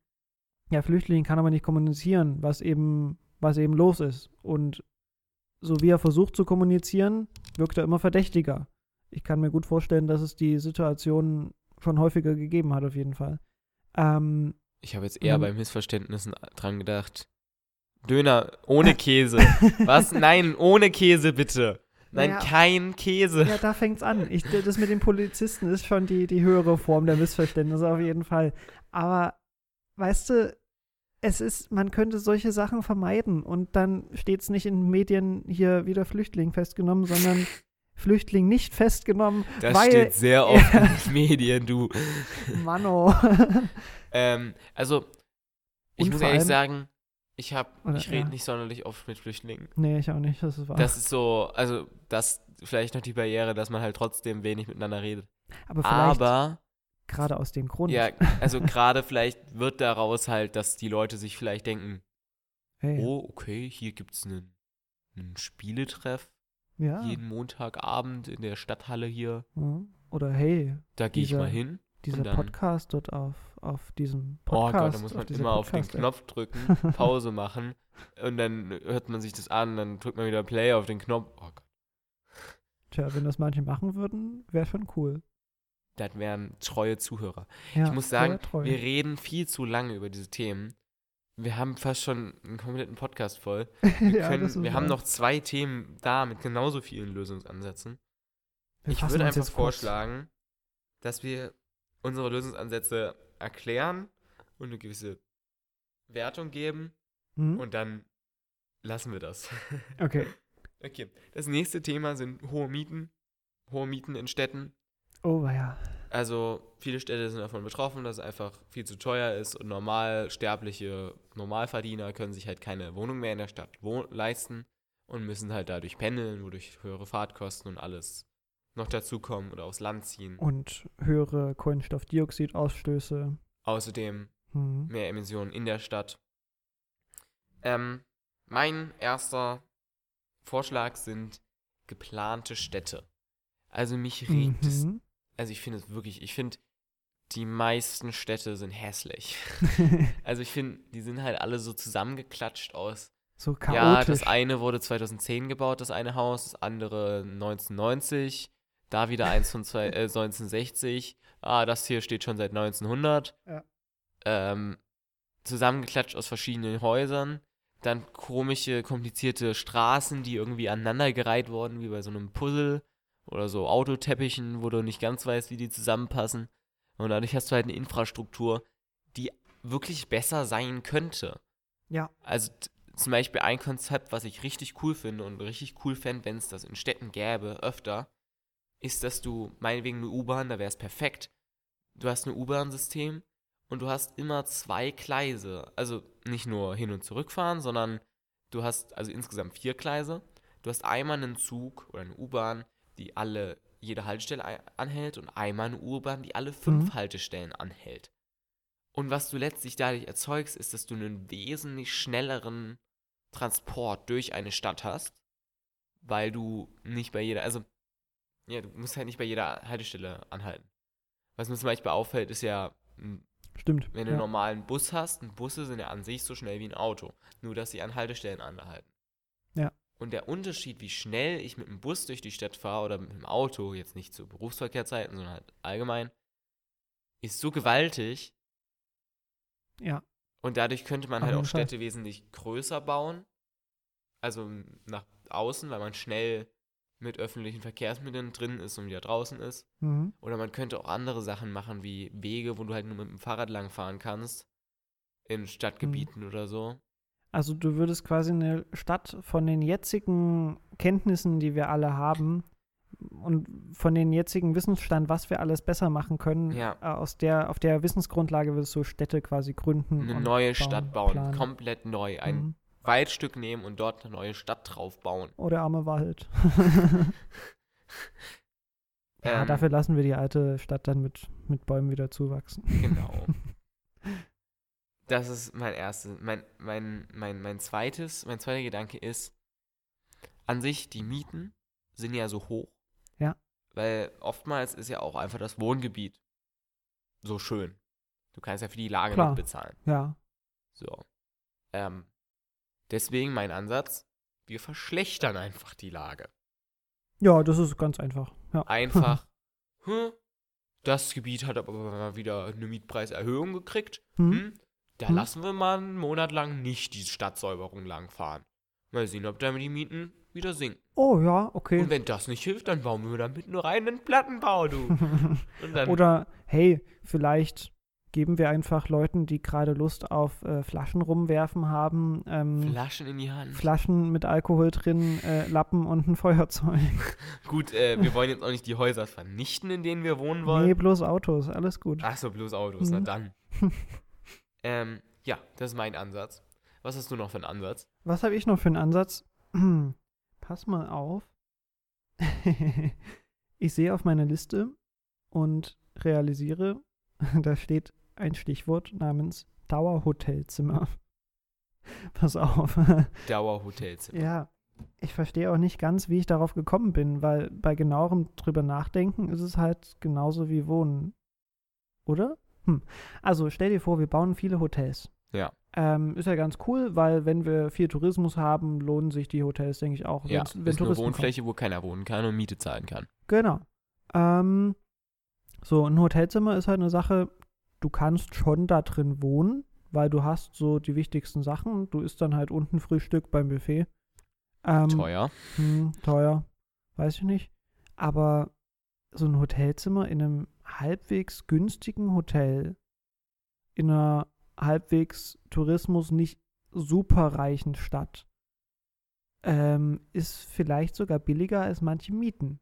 ja, Flüchtling kann aber nicht kommunizieren, was eben, was eben los ist. Und so wie er versucht zu kommunizieren, wirkt er immer verdächtiger. Ich kann mir gut vorstellen, dass es die Situation schon häufiger gegeben hat, auf jeden Fall. Ähm, Ich habe jetzt eher bei Missverständnissen dran gedacht. Döner ohne Käse. Was? Nein, ohne Käse bitte. Nein, Naja. kein Käse. ja, da fängt's an. Ich, das mit den Polizisten ist schon die, die höhere Form der Missverständnisse auf jeden Fall. Aber weißt du, es ist, man könnte solche Sachen vermeiden und dann steht es nicht in den Medien hier wieder Flüchtling festgenommen, sondern Flüchtling nicht festgenommen, Das weil steht sehr oft in den Medien, du. Mano. Ähm, also, ich Und muss ehrlich sagen, ich habe, ich rede ja. nicht sonderlich oft mit Flüchtlingen. nee, ich auch nicht, das ist wahr. Das ist so, also, das vielleicht noch die Barriere, dass man halt trotzdem wenig miteinander redet. aber vielleicht Aber, gerade aus dem Grund. ja, also gerade vielleicht wird daraus halt, dass die Leute sich vielleicht denken, hey, oh, okay, hier gibt's einen, einen Spieletreff ja. jeden Montagabend in der Stadthalle hier. ja. Oder hey, Da gehe ich mal hin. Dieser dann- Podcast dort auf, auf diesem Oh Podcast. Gott, da muss man dieser immer auf den. Knopf drücken, Pause machen und dann hört man sich das an, dann drückt man wieder Play auf den Knopf. Oh Gott, Tja, wenn das manche machen würden, wäre schon cool. das wären treue Zuhörer. Ja, ich muss sagen, wir reden viel zu lange über diese Themen. Wir haben fast schon einen kompletten Podcast voll. Wir, ja, können, wir haben noch zwei Themen da mit genauso vielen Lösungsansätzen. Wir ich würde einfach vorschlagen, dass wir unsere Lösungsansätze erklären und eine gewisse Wertung geben Hm? und dann lassen wir das. Okay. Okay, das nächste Thema sind hohe Mieten. Hohe Mieten in Städten. Oh ja. Also viele Städte sind davon betroffen, dass es einfach viel zu teuer ist und normal sterbliche Normalverdiener können sich halt keine Wohnung mehr in der Stadt leisten und müssen halt dadurch pendeln, wodurch höhere Fahrtkosten und alles noch dazukommen oder aufs Land ziehen. Und höhere Kohlenstoffdioxidausstöße. Außerdem Hm. mehr Emissionen in der Stadt. Ähm, mein erster Vorschlag sind geplante Städte. Also mich regt es, Mhm. also ich finde es wirklich, ich finde, die meisten Städte sind hässlich. Also ich finde, die sind halt alle so zusammengeklatscht aus. so chaotisch. Ja, das eine wurde 2010 gebaut, das eine Haus, das andere 1990, da wieder eins von zwei, äh, 1960. Ah, das hier steht schon seit 1900. Ja. Ähm, zusammengeklatscht aus verschiedenen Häusern. Dann komische, komplizierte Straßen, die irgendwie aneinandergereiht wurden, wie bei so einem Puzzle. Oder so Autoteppichen, wo du nicht ganz weißt, wie die zusammenpassen. Und dadurch hast du halt eine Infrastruktur, die wirklich besser sein könnte. Ja. Also zum Beispiel ein Konzept, was ich richtig cool finde und richtig cool fände, wenn es das in Städten gäbe, öfter, ist, dass du, meinetwegen eine U-Bahn, da wäre es perfekt. Du hast ein U-Bahn-System und du hast immer zwei Gleise. Also nicht nur hin und zurückfahren, sondern du hast also insgesamt vier Gleise. Du hast einmal einen Zug oder eine U-Bahn, die alle, jede Haltestelle anhält und einmal eine U-Bahn, die alle fünf Mhm. Haltestellen anhält. Und was du letztlich dadurch erzeugst, ist, dass du einen wesentlich schnelleren Transport durch eine Stadt hast, weil du nicht bei jeder, also, ja, du musst halt nicht bei jeder Haltestelle anhalten. Was mir zum Beispiel auffällt, ist ja, m, Stimmt. wenn du ja. einen normalen Bus hast, und Busse sind ja an sich so schnell wie ein Auto, nur dass sie an Haltestellen anhalten. Ja. Und der Unterschied, wie schnell ich mit dem Bus durch die Stadt fahre oder mit dem Auto, jetzt nicht zu Berufsverkehrszeiten, sondern halt allgemein, ist so gewaltig, ja. und dadurch könnte man Auf halt auch Fall. Städte wesentlich größer bauen. Also nach außen, weil man schnell mit öffentlichen Verkehrsmitteln drin ist und wieder draußen ist. Mhm. Oder man könnte auch andere Sachen machen, wie Wege, wo du halt nur mit dem Fahrrad langfahren kannst. In Stadtgebieten Mhm. oder so. Also du würdest quasi eine Stadt von den jetzigen Kenntnissen, die wir alle haben und von den jetzigen Wissensstand, was wir alles besser machen können, Ja. äh, aus der, auf der Wissensgrundlage würdest du Städte quasi gründen. Eine neue bauen, Stadt bauen. planen. Komplett neu. Ein Mhm. Waldstück nehmen und dort eine neue Stadt drauf bauen. Oder arme Wald. ja, Ähm, dafür lassen wir die alte Stadt dann mit, mit Bäumen wieder zuwachsen. Genau. Das ist mein erstes. Mein, mein, mein, mein zweites, mein zweiter Gedanke ist, an sich, die Mieten sind ja so hoch. Ja. Weil oftmals ist ja auch einfach das Wohngebiet so schön. Du kannst ja für die Lage Klar. mitbezahlen. Ja. So. Ähm, deswegen mein Ansatz, wir verschlechtern einfach die Lage. Ja, das ist ganz einfach. Ja. Einfach, hm, das Gebiet hat aber mal wieder eine Mietpreiserhöhung gekriegt. Hm? Hm, da Hm. lassen wir mal einen Monat lang nicht die Stadtsäuberung langfahren. Mal sehen, ob damit die Mieten wieder sinken. Oh ja, okay. Und wenn das nicht hilft, dann bauen wir damit nur rein einen Plattenbau, du. Oder hey, vielleicht geben wir einfach Leuten, die gerade Lust auf äh, Flaschen rumwerfen haben, ähm, Flaschen in die Hand. Flaschen mit Alkohol drin, äh, Lappen und ein Feuerzeug. Gut, äh, wir wollen jetzt auch nicht die Häuser vernichten, in denen wir wohnen wollen. Nee, bloß Autos, alles gut. Ach so, bloß Autos, na Mhm. dann. ähm, ja, das ist mein Ansatz. Was hast du noch für einen Ansatz? Was habe ich noch für einen Ansatz? Pass mal auf. ich sehe auf meiner Liste und realisiere, da steht ein Stichwort namens Dauerhotelzimmer. Pass auf. Dauerhotelzimmer. ja, ich verstehe auch nicht ganz, wie ich darauf gekommen bin, weil bei genauerem drüber nachdenken ist es halt genauso wie Wohnen. Oder? Hm. Also stell dir vor, wir bauen viele Hotels. Ja. Ähm, ist ja ganz cool, weil wenn wir viel Tourismus haben, lohnen sich die Hotels, denke ich auch. Ja, wenn ist eine Touristen Wohnfläche, wo keiner wohnen kann und Miete zahlen kann. Kommen. Genau. Ähm, so, ein Hotelzimmer ist halt eine Sache, du kannst schon da drin wohnen, weil du hast so die wichtigsten Sachen. Du isst dann halt unten Frühstück beim Buffet. Ähm, Teuer. Hm, teuer. Weiß ich nicht. Aber so ein Hotelzimmer in einem halbwegs günstigen Hotel, in einer halbwegs Tourismus nicht superreichen Stadt, ähm, ist vielleicht sogar billiger als manche Mieten.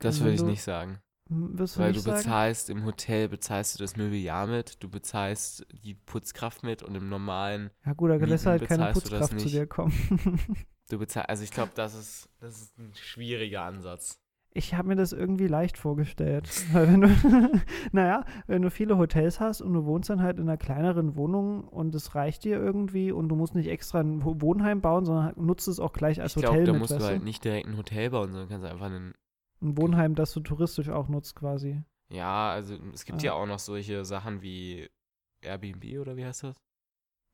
Das wenn würde ich nicht sagen. Hm, Wirst du Weil du sagen? bezahlst im Hotel, bezahlst du das Mobiliar mit, du bezahlst die Putzkraft mit und im normalen, Ja gut, da lässt halt keine Putzkraft zu dir kommen. du bezahlst, also ich glaube, das ist, das ist ein schwieriger Ansatz. Ich habe mir das irgendwie leicht vorgestellt. Weil wenn du, naja, wenn du viele Hotels hast und du wohnst dann halt in einer kleineren Wohnung und es reicht dir irgendwie und du musst nicht extra ein Wo- Wohnheim bauen, sondern nutzt es auch gleich als Ich Hotel glaube, da musst du halt nicht direkt ein Hotel bauen, sondern kannst einfach einen, Ein Wohnheim, das du touristisch auch nutzt quasi. ja, also es gibt Ah. ja auch noch solche Sachen wie Airbnb oder wie heißt das?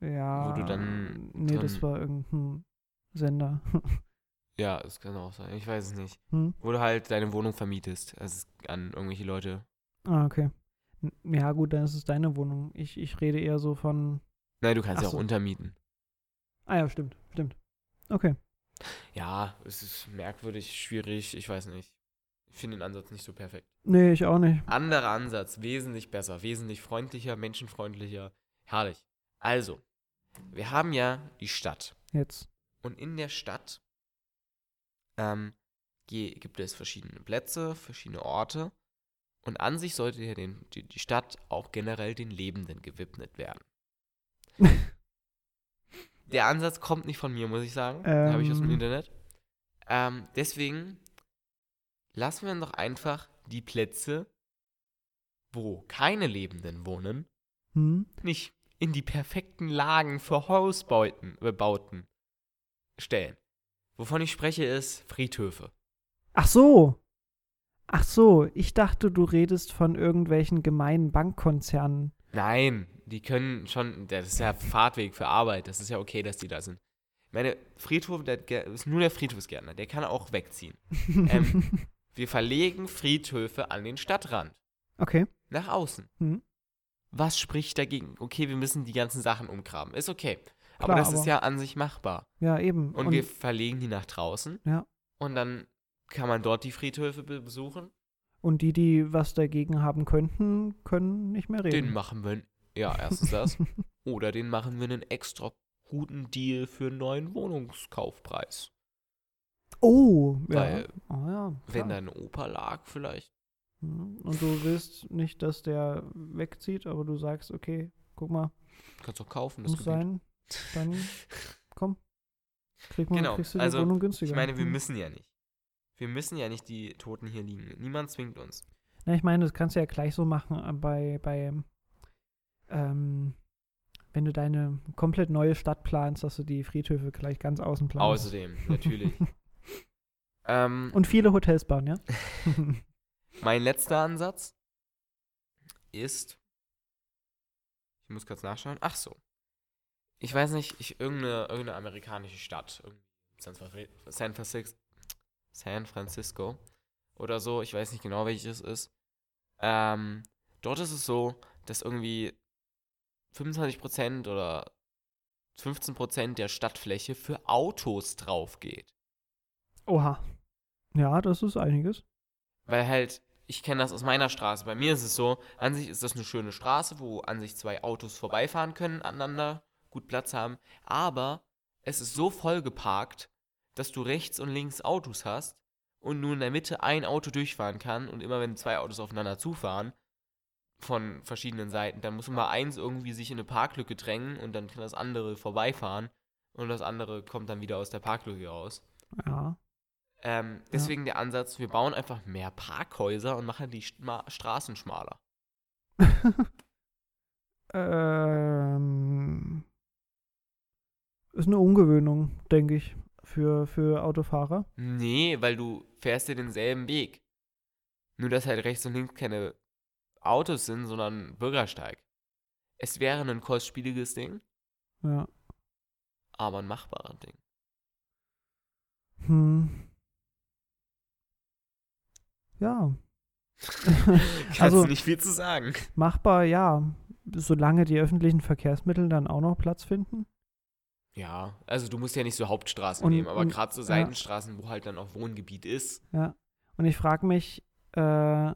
Ja. du dann Nee, das drin- war irgendein Sender. Ja, das kann auch sein, ich weiß es nicht. hm? Wo du halt deine Wohnung vermietest, also an irgendwelche Leute. Ah, okay. Ja, gut, dann ist es deine Wohnung. Ich, ich rede eher so von. Nein, du kannst Ach ja auch so. untermieten. Ah ja, stimmt, stimmt. Okay. Ja, es ist merkwürdig, schwierig, ich weiß nicht. Ich finde den Ansatz nicht so perfekt. Nee, ich auch nicht. Anderer Ansatz, wesentlich besser, wesentlich freundlicher, menschenfreundlicher. Herrlich. Also, wir haben ja die Stadt. Jetzt. Und in der Stadt ähm, gibt es verschiedene Plätze, verschiedene Orte. Und an sich sollte ja den, die, die Stadt auch generell den Lebenden gewidmet werden. Der Ansatz kommt nicht von mir, muss ich sagen. Den Habe ich aus dem Ähm. Internet. Ähm, deswegen lassen wir doch einfach die Plätze, wo keine Lebenden wohnen, Hm? nicht in die perfekten Lagen für Hausbauten äh, stellen. Wovon ich spreche, ist Friedhöfe. Ach so. Ach so, ich dachte, du redest von irgendwelchen gemeinen Bankkonzernen. Nein, die können schon, das ist ja Fahrtweg für Arbeit, das ist ja okay, dass die da sind. Meine Friedhof, der ist nur der Friedhofsgärtner, der kann auch wegziehen. Ähm. Wir verlegen Friedhöfe an den Stadtrand, okay. nach außen. Hm. Was spricht dagegen? Okay, wir müssen die ganzen Sachen umgraben, ist okay. aber Klar, das ist aber- ja an sich machbar. Ja, eben. Und, wir verlegen die nach draußen. Ja. Und dann kann man dort die Friedhöfe be- besuchen. und die, die was dagegen haben könnten, können nicht mehr reden. Den machen wir, ja, erstens das. Oder den machen wir einen extra guten Deal für einen neuen Wohnungskaufpreis. Oh, ja. Weil, oh, ja. wenn klar. deine Opa lag, vielleicht. Hm. Und du willst nicht, dass der wegzieht, aber du sagst, okay, guck mal, Kannst du auch kaufen, das muss Gebiet. sein, dann komm. Krieg mal, Genau, kriegst du die also, Wohnung günstiger. Ich meine, wir Hm. müssen ja nicht. Wir müssen ja nicht die Toten hier liegen. Niemand zwingt uns. Na, ich meine, das kannst du ja gleich so machen äh, bei, bei ähm, wenn du deine komplett neue Stadt planst, dass du die Friedhöfe gleich ganz außen planst. Außerdem, natürlich. ähm, Und viele Hotels bauen, ja? mein letzter Ansatz ist Ich muss kurz nachschauen. Ach so. Ich weiß nicht, ich, irgendeine, irgendeine amerikanische Stadt. San Francisco, San Francisco oder so. Ich weiß nicht genau, welches es ist. Ähm, dort ist es so, dass irgendwie 25% oder 15% der Stadtfläche für Autos drauf geht. Oha. Ja, das ist einiges. Weil halt, ich kenne das aus meiner Straße. Bei mir ist es so, an sich ist das eine schöne Straße, wo an sich zwei Autos vorbeifahren können aneinander, gut Platz haben. Aber es ist so voll geparkt, dass du rechts und links Autos hast und nur in der Mitte ein Auto durchfahren kann. Und immer wenn zwei Autos aufeinander zufahren, von verschiedenen Seiten, dann muss immer eins irgendwie sich in eine Parklücke drängen und dann kann das andere vorbeifahren und das andere kommt dann wieder aus der Parklücke raus. Ja. Ähm, deswegen der Ansatz, wir bauen einfach mehr Parkhäuser und machen die Sta Straßen schmaler. ähm, ist eine Ungewöhnung, denke ich, für, für Autofahrer. Nee, weil du fährst ja denselben Weg. Nur, dass halt rechts und links keine Autos sind, sondern Bürgersteig. Es wäre ein kostspieliges Ding, Ja. aber ein machbarer Ding. Hm. Ja. Kannst Also- nicht viel zu sagen. Machbar, ja. Solange die öffentlichen Verkehrsmittel dann auch noch Platz finden. Ja, also du musst ja nicht so Hauptstraßen Und- nehmen, aber gerade so ja. Seitenstraßen, wo halt dann auch Wohngebiet ist. Ja. Und ich frage mich, äh,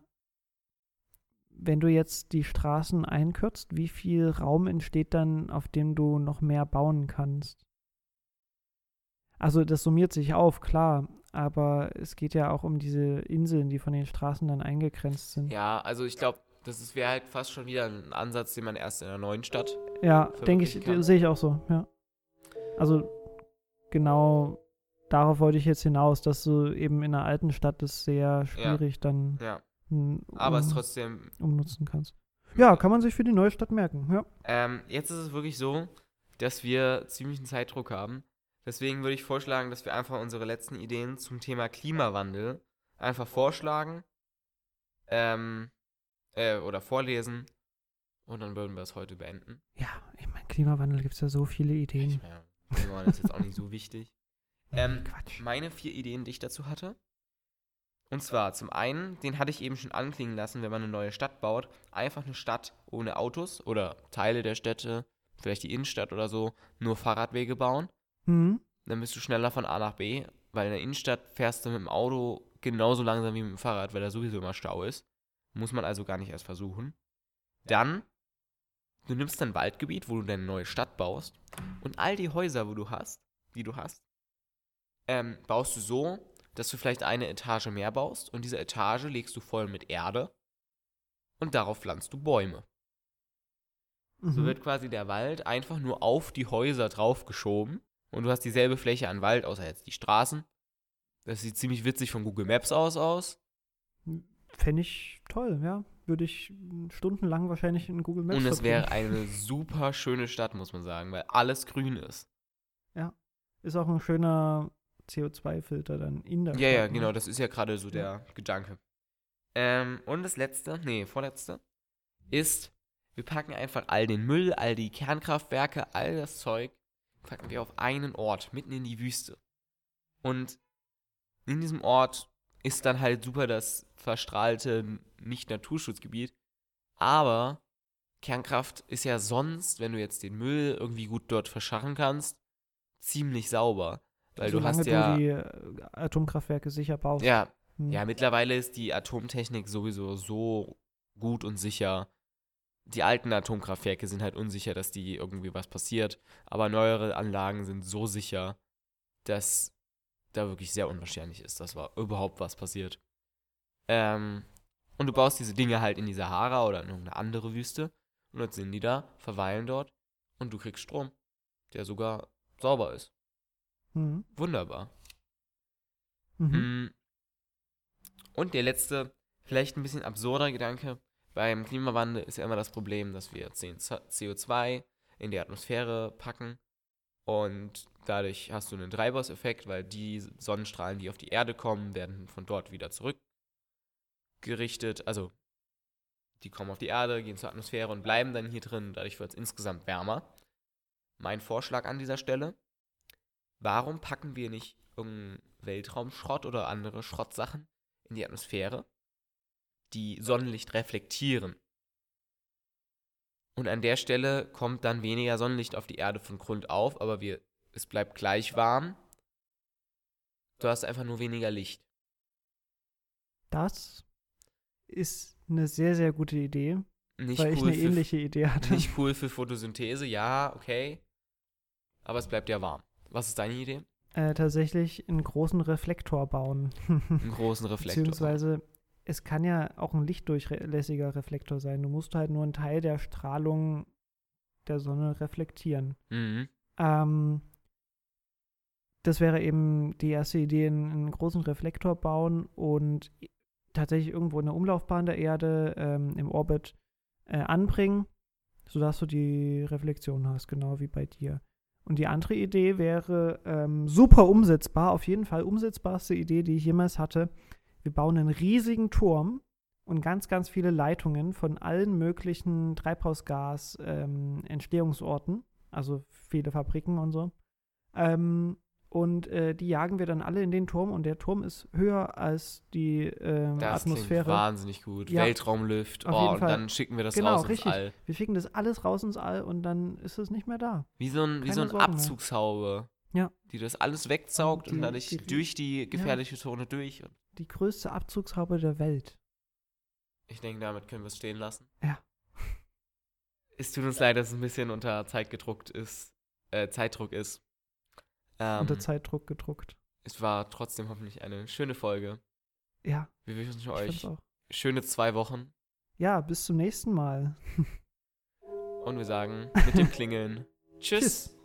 wenn du jetzt die Straßen einkürzt, wie viel Raum entsteht dann, auf dem du noch mehr bauen kannst? Also das summiert sich auf, klar, aber es geht ja auch um diese Inseln, die von den Straßen dann eingegrenzt sind. Ja, also ich glaube, das wäre halt fast schon wieder ein Ansatz, den man erst in einer neuen Stadt. Ja, denke ich, sehe ich auch so, ja. Also genau darauf wollte ich jetzt hinaus, dass du eben in einer alten Stadt das sehr schwierig dann Ja, mm, aber es um, trotzdem. umnutzen kannst. Ja, kann man sich für die neue Stadt merken, ja. Ähm, jetzt ist es wirklich so, dass wir ziemlichen Zeitdruck haben. Deswegen würde ich vorschlagen, dass wir einfach unsere letzten Ideen zum Thema Klimawandel einfach vorschlagen ähm, äh, oder vorlesen und dann würden wir es heute beenden. Ja, ich meine, Klimawandel gibt es ja so viele Ich Ideen. Klimawandel ist jetzt auch nicht so wichtig. Ähm, Quatsch. meine vier Ideen, die ich dazu hatte. Und zwar zum einen, den hatte ich eben schon anklingen lassen, wenn man eine neue Stadt baut, einfach eine Stadt ohne Autos oder Teile der Städte, vielleicht die Innenstadt oder so, nur Fahrradwege bauen. Hm? Dann bist du schneller von A nach B, weil in der Innenstadt fährst du mit dem Auto genauso langsam wie mit dem Fahrrad, weil da sowieso immer Stau ist. Muss man also gar nicht erst versuchen. Dann, du nimmst ein Waldgebiet, wo du deine neue Stadt baust und all die Häuser, wo du hast, die du hast, ähm, baust du so, dass du vielleicht eine Etage mehr baust und diese Etage legst du voll mit Erde und darauf pflanzt du Bäume. So Mhm. wird quasi der Wald einfach nur auf die Häuser draufgeschoben und du hast dieselbe Fläche an Wald, außer jetzt die Straßen. Das sieht ziemlich witzig von Google Maps aus aus. Fände ich toll, ja. Würde ich stundenlang wahrscheinlich in Google Maps Und es wäre eine super schöne Stadt, muss man sagen, weil alles grün ist. Ist auch ein schöner CO2-Filter dann in der Ja, Stadt. ja, ne? genau, das ist ja gerade so der Gedanke. Ähm, und das letzte, nee, vorletzte, ist, wir packen einfach all den Müll, all die Kernkraftwerke, all das Zeug, packen wir auf einen Ort, mitten in die Wüste. Und in diesem Ort ist dann halt super das verstrahlte Nicht-Naturschutzgebiet. Aber Kernkraft ist ja sonst, wenn du jetzt den Müll irgendwie gut dort verscharren kannst, ziemlich sauber. Weil du Solange hast ja. du die äh, Atomkraftwerke sicher baust. Ja, Hm. ja, mittlerweile ist die Atomtechnik sowieso so gut und sicher. Die alten Atomkraftwerke sind halt unsicher, dass die irgendwie was passiert. Aber neuere Anlagen sind so sicher, dass da wirklich sehr unwahrscheinlich ist, dass überhaupt was passiert. Ähm, und du baust diese Dinge halt in die Sahara oder in irgendeine andere Wüste. Und dort sind die da, verweilen dort und du kriegst Strom, der sogar sauber ist. Mhm. Wunderbar. Mhm. Mm. Und der letzte, vielleicht ein bisschen absurder Gedanke. Beim Klimawandel ist ja immer das Problem, dass wir CO2 in die Atmosphäre packen. Und dadurch hast du einen Treibhauseffekt, weil die Sonnenstrahlen, die auf die Erde kommen, werden von dort wieder zurückgerichtet. Also die kommen auf die Erde, gehen zur Atmosphäre und bleiben dann hier drin. Dadurch wird es insgesamt wärmer. Mein Vorschlag an dieser Stelle: Warum packen wir nicht irgendeinen Weltraumschrott oder andere Schrottsachen in die Atmosphäre, die Sonnenlicht reflektieren? Und an der Stelle kommt dann weniger Sonnenlicht auf die Erde von Grund auf, aber wir, es bleibt gleich warm. Du hast einfach nur weniger Licht. Das ist eine sehr, sehr gute Idee, Nicht weil ich cool eine für, ähnliche Idee hatte. Nicht cool für Photosynthese, ja, okay. Aber es bleibt ja warm. Was ist deine Idee? Äh, tatsächlich einen großen Reflektor bauen. Einen großen Reflektor. Beziehungsweise, es kann ja auch ein lichtdurchlässiger Reflektor sein. Du musst halt nur einen Teil der Strahlung der Sonne reflektieren. Mhm. Ähm, das wäre eben die erste Idee, einen, großen Reflektor bauen und tatsächlich irgendwo in der Umlaufbahn der Erde ähm, im Orbit äh, anbringen, sodass du die Reflexion hast, genau wie bei dir. Und die andere Idee wäre ähm, super umsetzbar, auf jeden Fall umsetzbarste Idee, die ich jemals hatte. Wir bauen einen riesigen Turm und ganz, ganz viele Leitungen von allen möglichen Treibhausgas-Entstehungsorten, also viele Fabriken und so. Ähm, und äh, die jagen wir dann alle in den Turm und der Turm ist höher als die ähm, Das klingt Atmosphäre. wahnsinnig gut. Ja. Weltraumlift. Auf Oh, und Fall. dann schicken wir das Genau, raus ins richtig. All. Wir schicken das alles raus ins All und dann ist es nicht mehr da. Wie so ein, wie so ein. Abzugshaube. Ja. Die das alles wegsaugt und, Die- dadurch die- durch die gefährliche Zone durch. Und Die größte Abzugshaube der Welt. ich denke, damit können wir es stehen lassen. Ja. Es tut uns leid, dass es ein bisschen unter Zeit gedruckt ist, äh, Zeitdruck ist. Ähm, Unter Zeitdruck gedruckt. es war trotzdem hoffentlich eine schöne Folge. Ja, Wir wünschen euch schöne zwei Wochen Ja, bis zum nächsten Mal. und wir sagen mit dem Klingeln Tschüss. Tschüss.